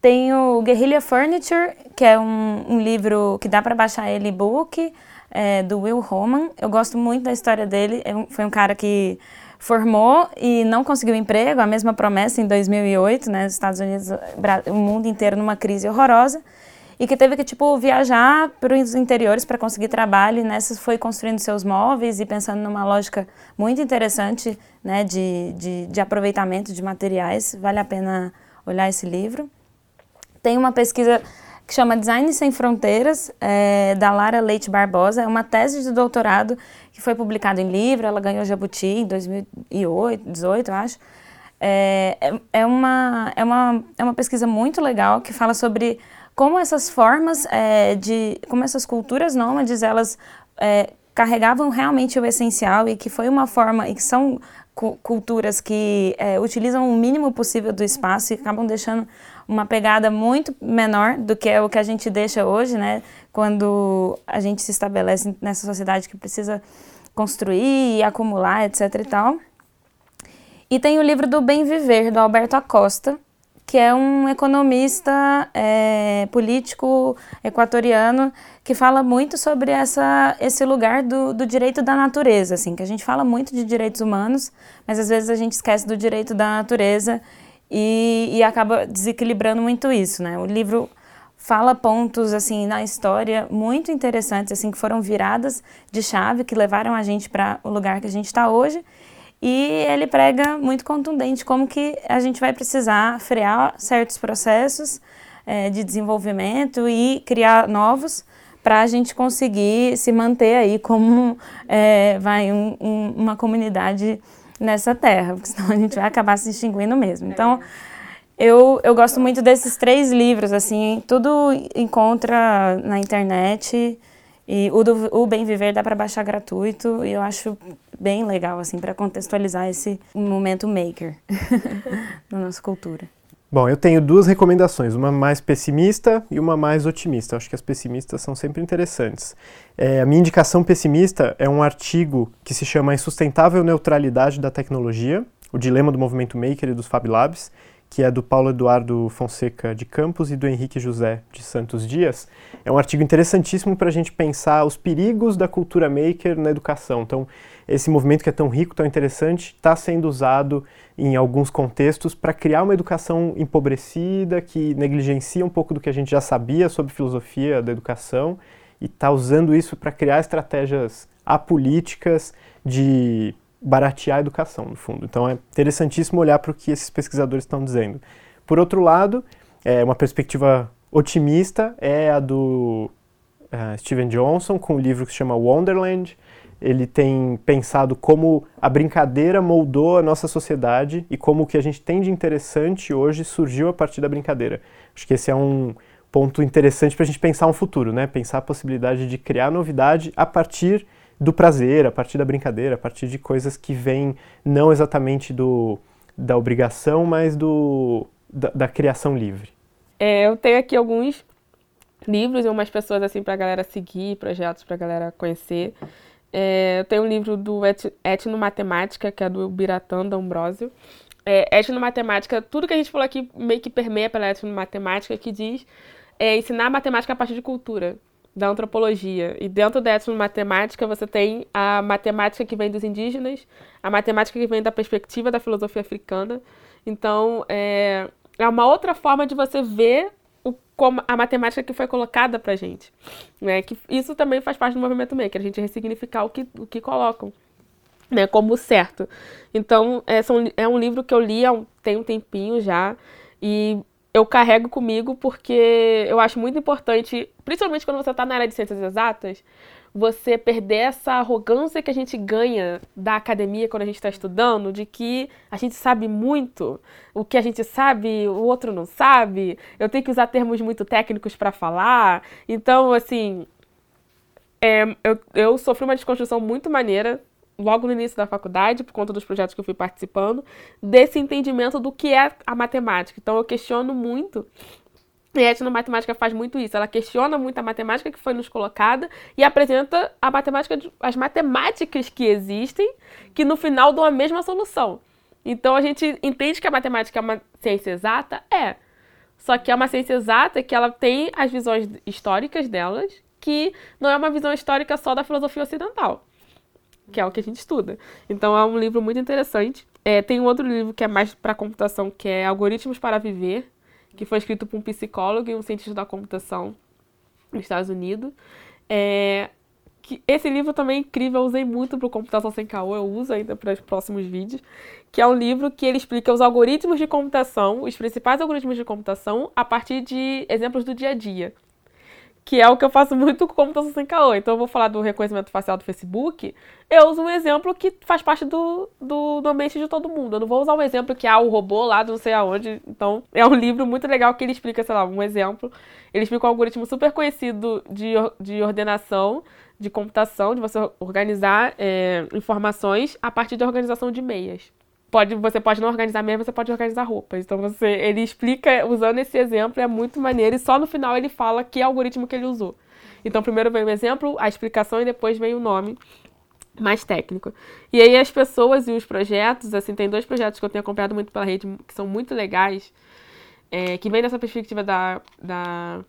tem o Guerrilla Furniture, que é um, um livro que dá para baixar ele e-book, é, do Will Roman. Eu gosto muito da história dele. É foi um cara que formou e não conseguiu emprego, a mesma promessa em 2008, né, nos Estados Unidos, o mundo inteiro numa crise horrorosa, e que teve que tipo viajar para os interiores para conseguir trabalho, e nessa foi construindo seus móveis e pensando numa lógica muito interessante né, de, de, de aproveitamento de materiais. Vale a pena olhar esse livro. Tem uma pesquisa que chama Design Sem Fronteiras, é, da Lara Leite Barbosa. É uma tese de doutorado que foi publicada em livro. Ela ganhou Jabuti em 2008, 2018, eu acho. É, é, é, uma, é, uma, é uma pesquisa muito legal que fala sobre como essas formas é, de... como essas culturas nômades, elas é, carregavam realmente o essencial e que foi uma forma, e que são culturas que é, utilizam o mínimo possível do espaço e acabam deixando uma pegada muito menor do que é o que a gente deixa hoje, né? Quando a gente se estabelece nessa sociedade que precisa construir e acumular, etc e tal. E tem o livro do Bem Viver, do Alberto Acosta, que é um economista é, político equatoriano que fala muito sobre essa, esse lugar do, do direito da natureza, assim, que a gente fala muito de direitos humanos, mas às vezes a gente esquece do direito da natureza e, e acaba desequilibrando muito isso, né? O livro fala pontos assim na história muito interessantes assim que foram viradas de chave que levaram a gente para o lugar que a gente está hoje e ele prega muito contundente como que a gente vai precisar frear certos processos é, de desenvolvimento e criar novos para a gente conseguir se manter aí como é, vai um, um, uma comunidade nessa terra, porque senão a gente vai acabar se extinguindo mesmo. Então, eu, eu gosto muito desses três livros, assim, tudo encontra na internet. E o, do, o Bem Viver dá para baixar gratuito e eu acho bem legal, assim, para contextualizar esse momento maker na nossa cultura. Bom, eu tenho duas recomendações, uma mais pessimista e uma mais otimista. Acho que as pessimistas são sempre interessantes. É, a minha indicação pessimista é um artigo que se chama Insustentável Neutralidade da Tecnologia, o dilema do movimento maker e dos Fab Labs, que é do Paulo Eduardo Fonseca de Campos e do Henrique José de Santos Dias. É um artigo interessantíssimo para a gente pensar os perigos da cultura maker na educação. Então, esse movimento que é tão rico, tão interessante, está sendo usado em alguns contextos para criar uma educação empobrecida, que negligencia um pouco do que a gente já sabia sobre filosofia da educação e está usando isso para criar estratégias apolíticas de baratear a educação, no fundo. Então é interessantíssimo olhar para o que esses pesquisadores estão dizendo. Por outro lado, é, uma perspectiva otimista é a do uh, Steven Johnson, com um livro que se chama Wonderland. Ele tem pensado como a brincadeira moldou a nossa sociedade e como o que a gente tem de interessante hoje surgiu a partir da brincadeira. Acho que esse é um ponto interessante para a gente pensar um futuro, né? Pensar a possibilidade de criar novidade a partir do prazer, a partir da brincadeira, a partir de coisas que vêm não exatamente do, da obrigação, mas do, da, da criação livre. É, eu tenho aqui alguns livros e umas pessoas assim para a galera seguir, projetos para a galera conhecer. É, tenho um livro do et, Etnomatemática, que é do Biratã D'Ambrosio. É, etnomatemática, tudo que a gente falou aqui meio que permeia pela etnomatemática, que diz é, ensinar matemática a partir de cultura. da antropologia. E dentro da etnomatemática você tem a matemática que vem dos indígenas, a matemática que vem da perspectiva da filosofia africana. Então, é, é uma outra forma de você ver o, como a matemática que foi colocada pra gente. Né? Que isso também faz parte do movimento maker, a gente ressignificar o que, o que colocam. Né, como certo. Então, é, são, é um livro que eu li há um, tem um tempinho já, e eu carrego comigo porque eu acho muito importante, principalmente quando você está na área de ciências exatas, você perder essa arrogância que a gente ganha da academia quando a gente está estudando, de que a gente sabe muito, o que a gente sabe o outro não sabe, eu tenho que usar termos muito técnicos para falar. Então, assim, é, eu, eu sofri uma desconstrução muito maneira logo no início da faculdade, por conta dos projetos que eu fui participando, desse entendimento do que é a matemática. Então eu questiono muito e a etnomatemática faz muito isso. Ela questiona muito a matemática que foi nos colocada e apresenta a matemática, as matemáticas que existem, que no final dão a mesma solução. Então a gente entende que a matemática é uma ciência exata? É. Só que é uma ciência exata que ela tem as visões históricas delas, que não é uma visão histórica só da filosofia ocidental que é o que a gente estuda. Então é um livro muito interessante. É, tem um outro livro que é mais para computação, que é Algoritmos para Viver, que foi escrito por um psicólogo e um cientista da computação nos Estados Unidos. É, que esse livro também é incrível, eu usei muito para o Computação Sem Caô, eu uso ainda para os próximos vídeos, que é um livro que ele explica os algoritmos de computação, os principais algoritmos de computação, a partir de exemplos do dia a dia que é o que eu faço muito com computação sem caô. Então eu vou falar do reconhecimento facial do Facebook, eu uso um exemplo que faz parte do, do, do ambiente de todo mundo. Eu não vou usar um exemplo que há ah, o robô lá não sei aonde. Então é um livro muito legal que ele explica, sei lá, um exemplo. Ele explica um algoritmo super conhecido de, de ordenação, de computação, de você organizar é, informações a partir da organização de meias pode, você pode não organizar mesmo, você pode organizar roupas. Então você, ele explica usando esse exemplo, é muito maneiro, e só no final ele fala que algoritmo que ele usou. Então primeiro vem o exemplo, a explicação e depois vem o nome mais técnico. E aí as pessoas e os projetos, assim, tem dois projetos que eu tenho acompanhado muito pela rede que são muito legais, é, que vem dessa perspectiva da, da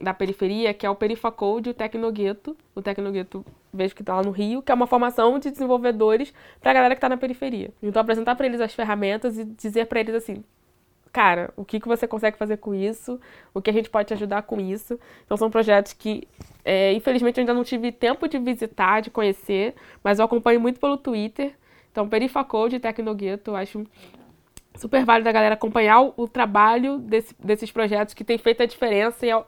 da periferia, que é o Perifacode e o Tecnogueto. O Tecnogueto, vejo que está lá no Rio, que é uma formação de desenvolvedores para a galera que está na periferia. Então, apresentar para eles as ferramentas e dizer para eles assim, cara, o que, que você consegue fazer com isso, o que a gente pode te ajudar com isso. Então, são projetos que, é, infelizmente, eu ainda não tive tempo de visitar, de conhecer, mas eu acompanho muito pelo Twitter. Então, Perifacode e Tecnogueto, acho super válido a galera acompanhar o, o trabalho desse, desses projetos que tem feito a diferença e, é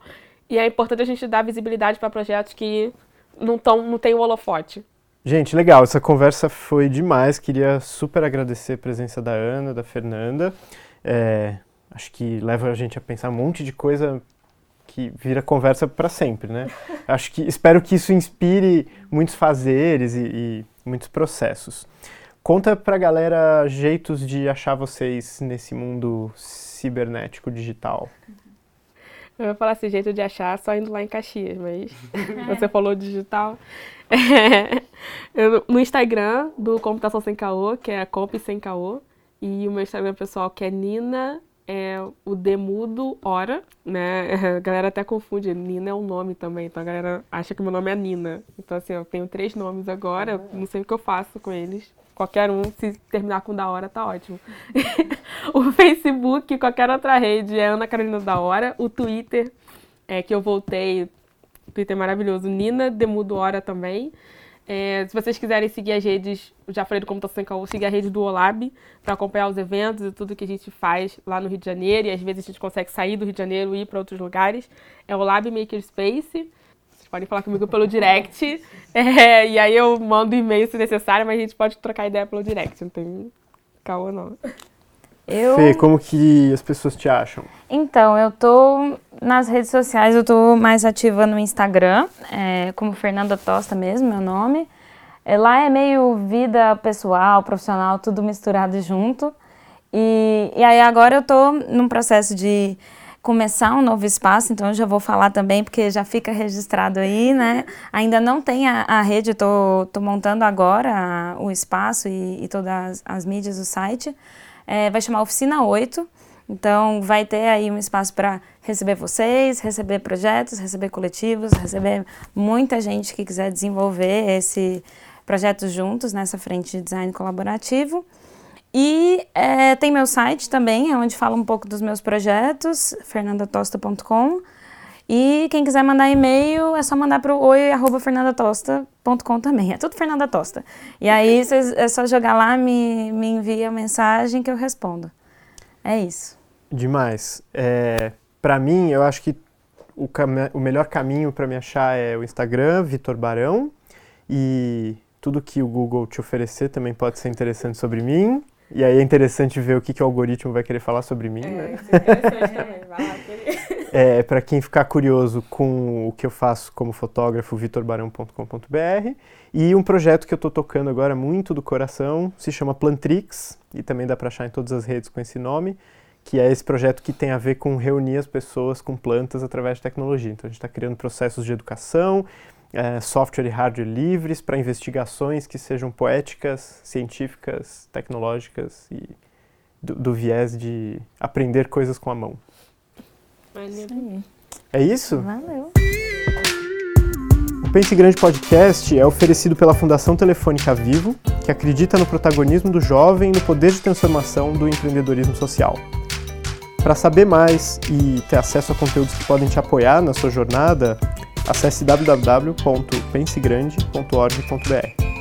e é importante a gente dar visibilidade para projetos que não, tão, não tem o holofote. Gente, legal, essa conversa foi demais. Queria super agradecer a presença da Ana, da Fernanda. É, acho que leva a gente a pensar um monte de coisa que vira conversa para sempre, né? Acho que espero que isso inspire muitos fazeres e, e muitos processos. Conta pra galera jeitos de achar vocês nesse mundo cibernético digital. Eu ia falar assim, jeito de achar só indo lá em Caxias, mas você falou digital. É, eu, no Instagram do Computação Sem Caô, que é a Comp Sem Caô, e o meu Instagram pessoal que é Nina, é o Demudo Hora, né? A galera até confunde, Nina é um nome também, então a galera acha que meu nome é Nina. Então assim, eu tenho três nomes agora, eu não sei o que eu faço com eles. Qualquer um, se terminar com da hora, tá ótimo. o Facebook, qualquer outra rede é Ana Carolina da Hora. O Twitter, é que eu voltei, Twitter maravilhoso. Nina Demudo Hora também. É, se vocês quiserem seguir as redes, já falei do Computação Sem Caô, seguir a rede do Olab para acompanhar os eventos e tudo que a gente faz lá no Rio de Janeiro. E às vezes a gente consegue sair do Rio de Janeiro e ir para outros lugares. É o Olab Makerspace podem falar comigo pelo direct. É, e aí eu mando e-mail se necessário, mas a gente pode trocar ideia pelo direct, não tem caô não. Eu... Fê, como que as pessoas te acham? Então, eu tô nas redes sociais, eu tô mais ativa no Instagram, é, como Fernanda Tosta mesmo, meu nome. É, lá é meio vida pessoal, profissional, tudo misturado junto. E, e aí agora eu tô num processo de começar um novo espaço, então eu já vou falar também, porque já fica registrado aí, né? Ainda não tem a, a rede, estou montando agora a, o espaço e, e todas as, as, mídias do site. É, vai chamar Oficina 8. Então, vai ter aí um espaço para receber vocês, receber projetos, receber coletivos, receber muita gente que quiser desenvolver esse projeto juntos nessa frente de design colaborativo. E é, tem meu site também, onde fala um pouco dos meus projetos, fernandatosta.com. E quem quiser mandar e-mail é só mandar para o oi.fernandatosta.com também. É tudo Fernanda Tosta. E aí cês, é só jogar lá, me, me envia a mensagem que eu respondo. É isso. Demais. É, para mim, eu acho que o, o melhor caminho para me achar é o Instagram, Vitor Barão. E tudo que o Google te oferecer também pode ser interessante sobre mim. E aí é interessante ver o que, que o algoritmo vai querer falar sobre mim, é, né? É interessante também. Vai lá, é, para quem ficar curioso com o que eu faço como fotógrafo, vitorbarão.com.br. E um projeto que eu estou tocando agora muito do coração se chama Plantrix, e também dá para achar em todas as redes com esse nome, que é esse projeto que tem a ver com reunir as pessoas com plantas através de tecnologia. Então a gente está criando processos de educação, é, software e hardware livres para investigações que sejam poéticas, científicas, tecnológicas e do, do viés de aprender coisas com a mão. Valeu. É isso? Valeu. O Pense Grande Podcast é oferecido pela Fundação Telefônica Vivo, que acredita no protagonismo do jovem e no poder de transformação do empreendedorismo social. Para saber mais e ter acesso a conteúdos que podem te apoiar na sua jornada, acesse www.pensegrande.org.br.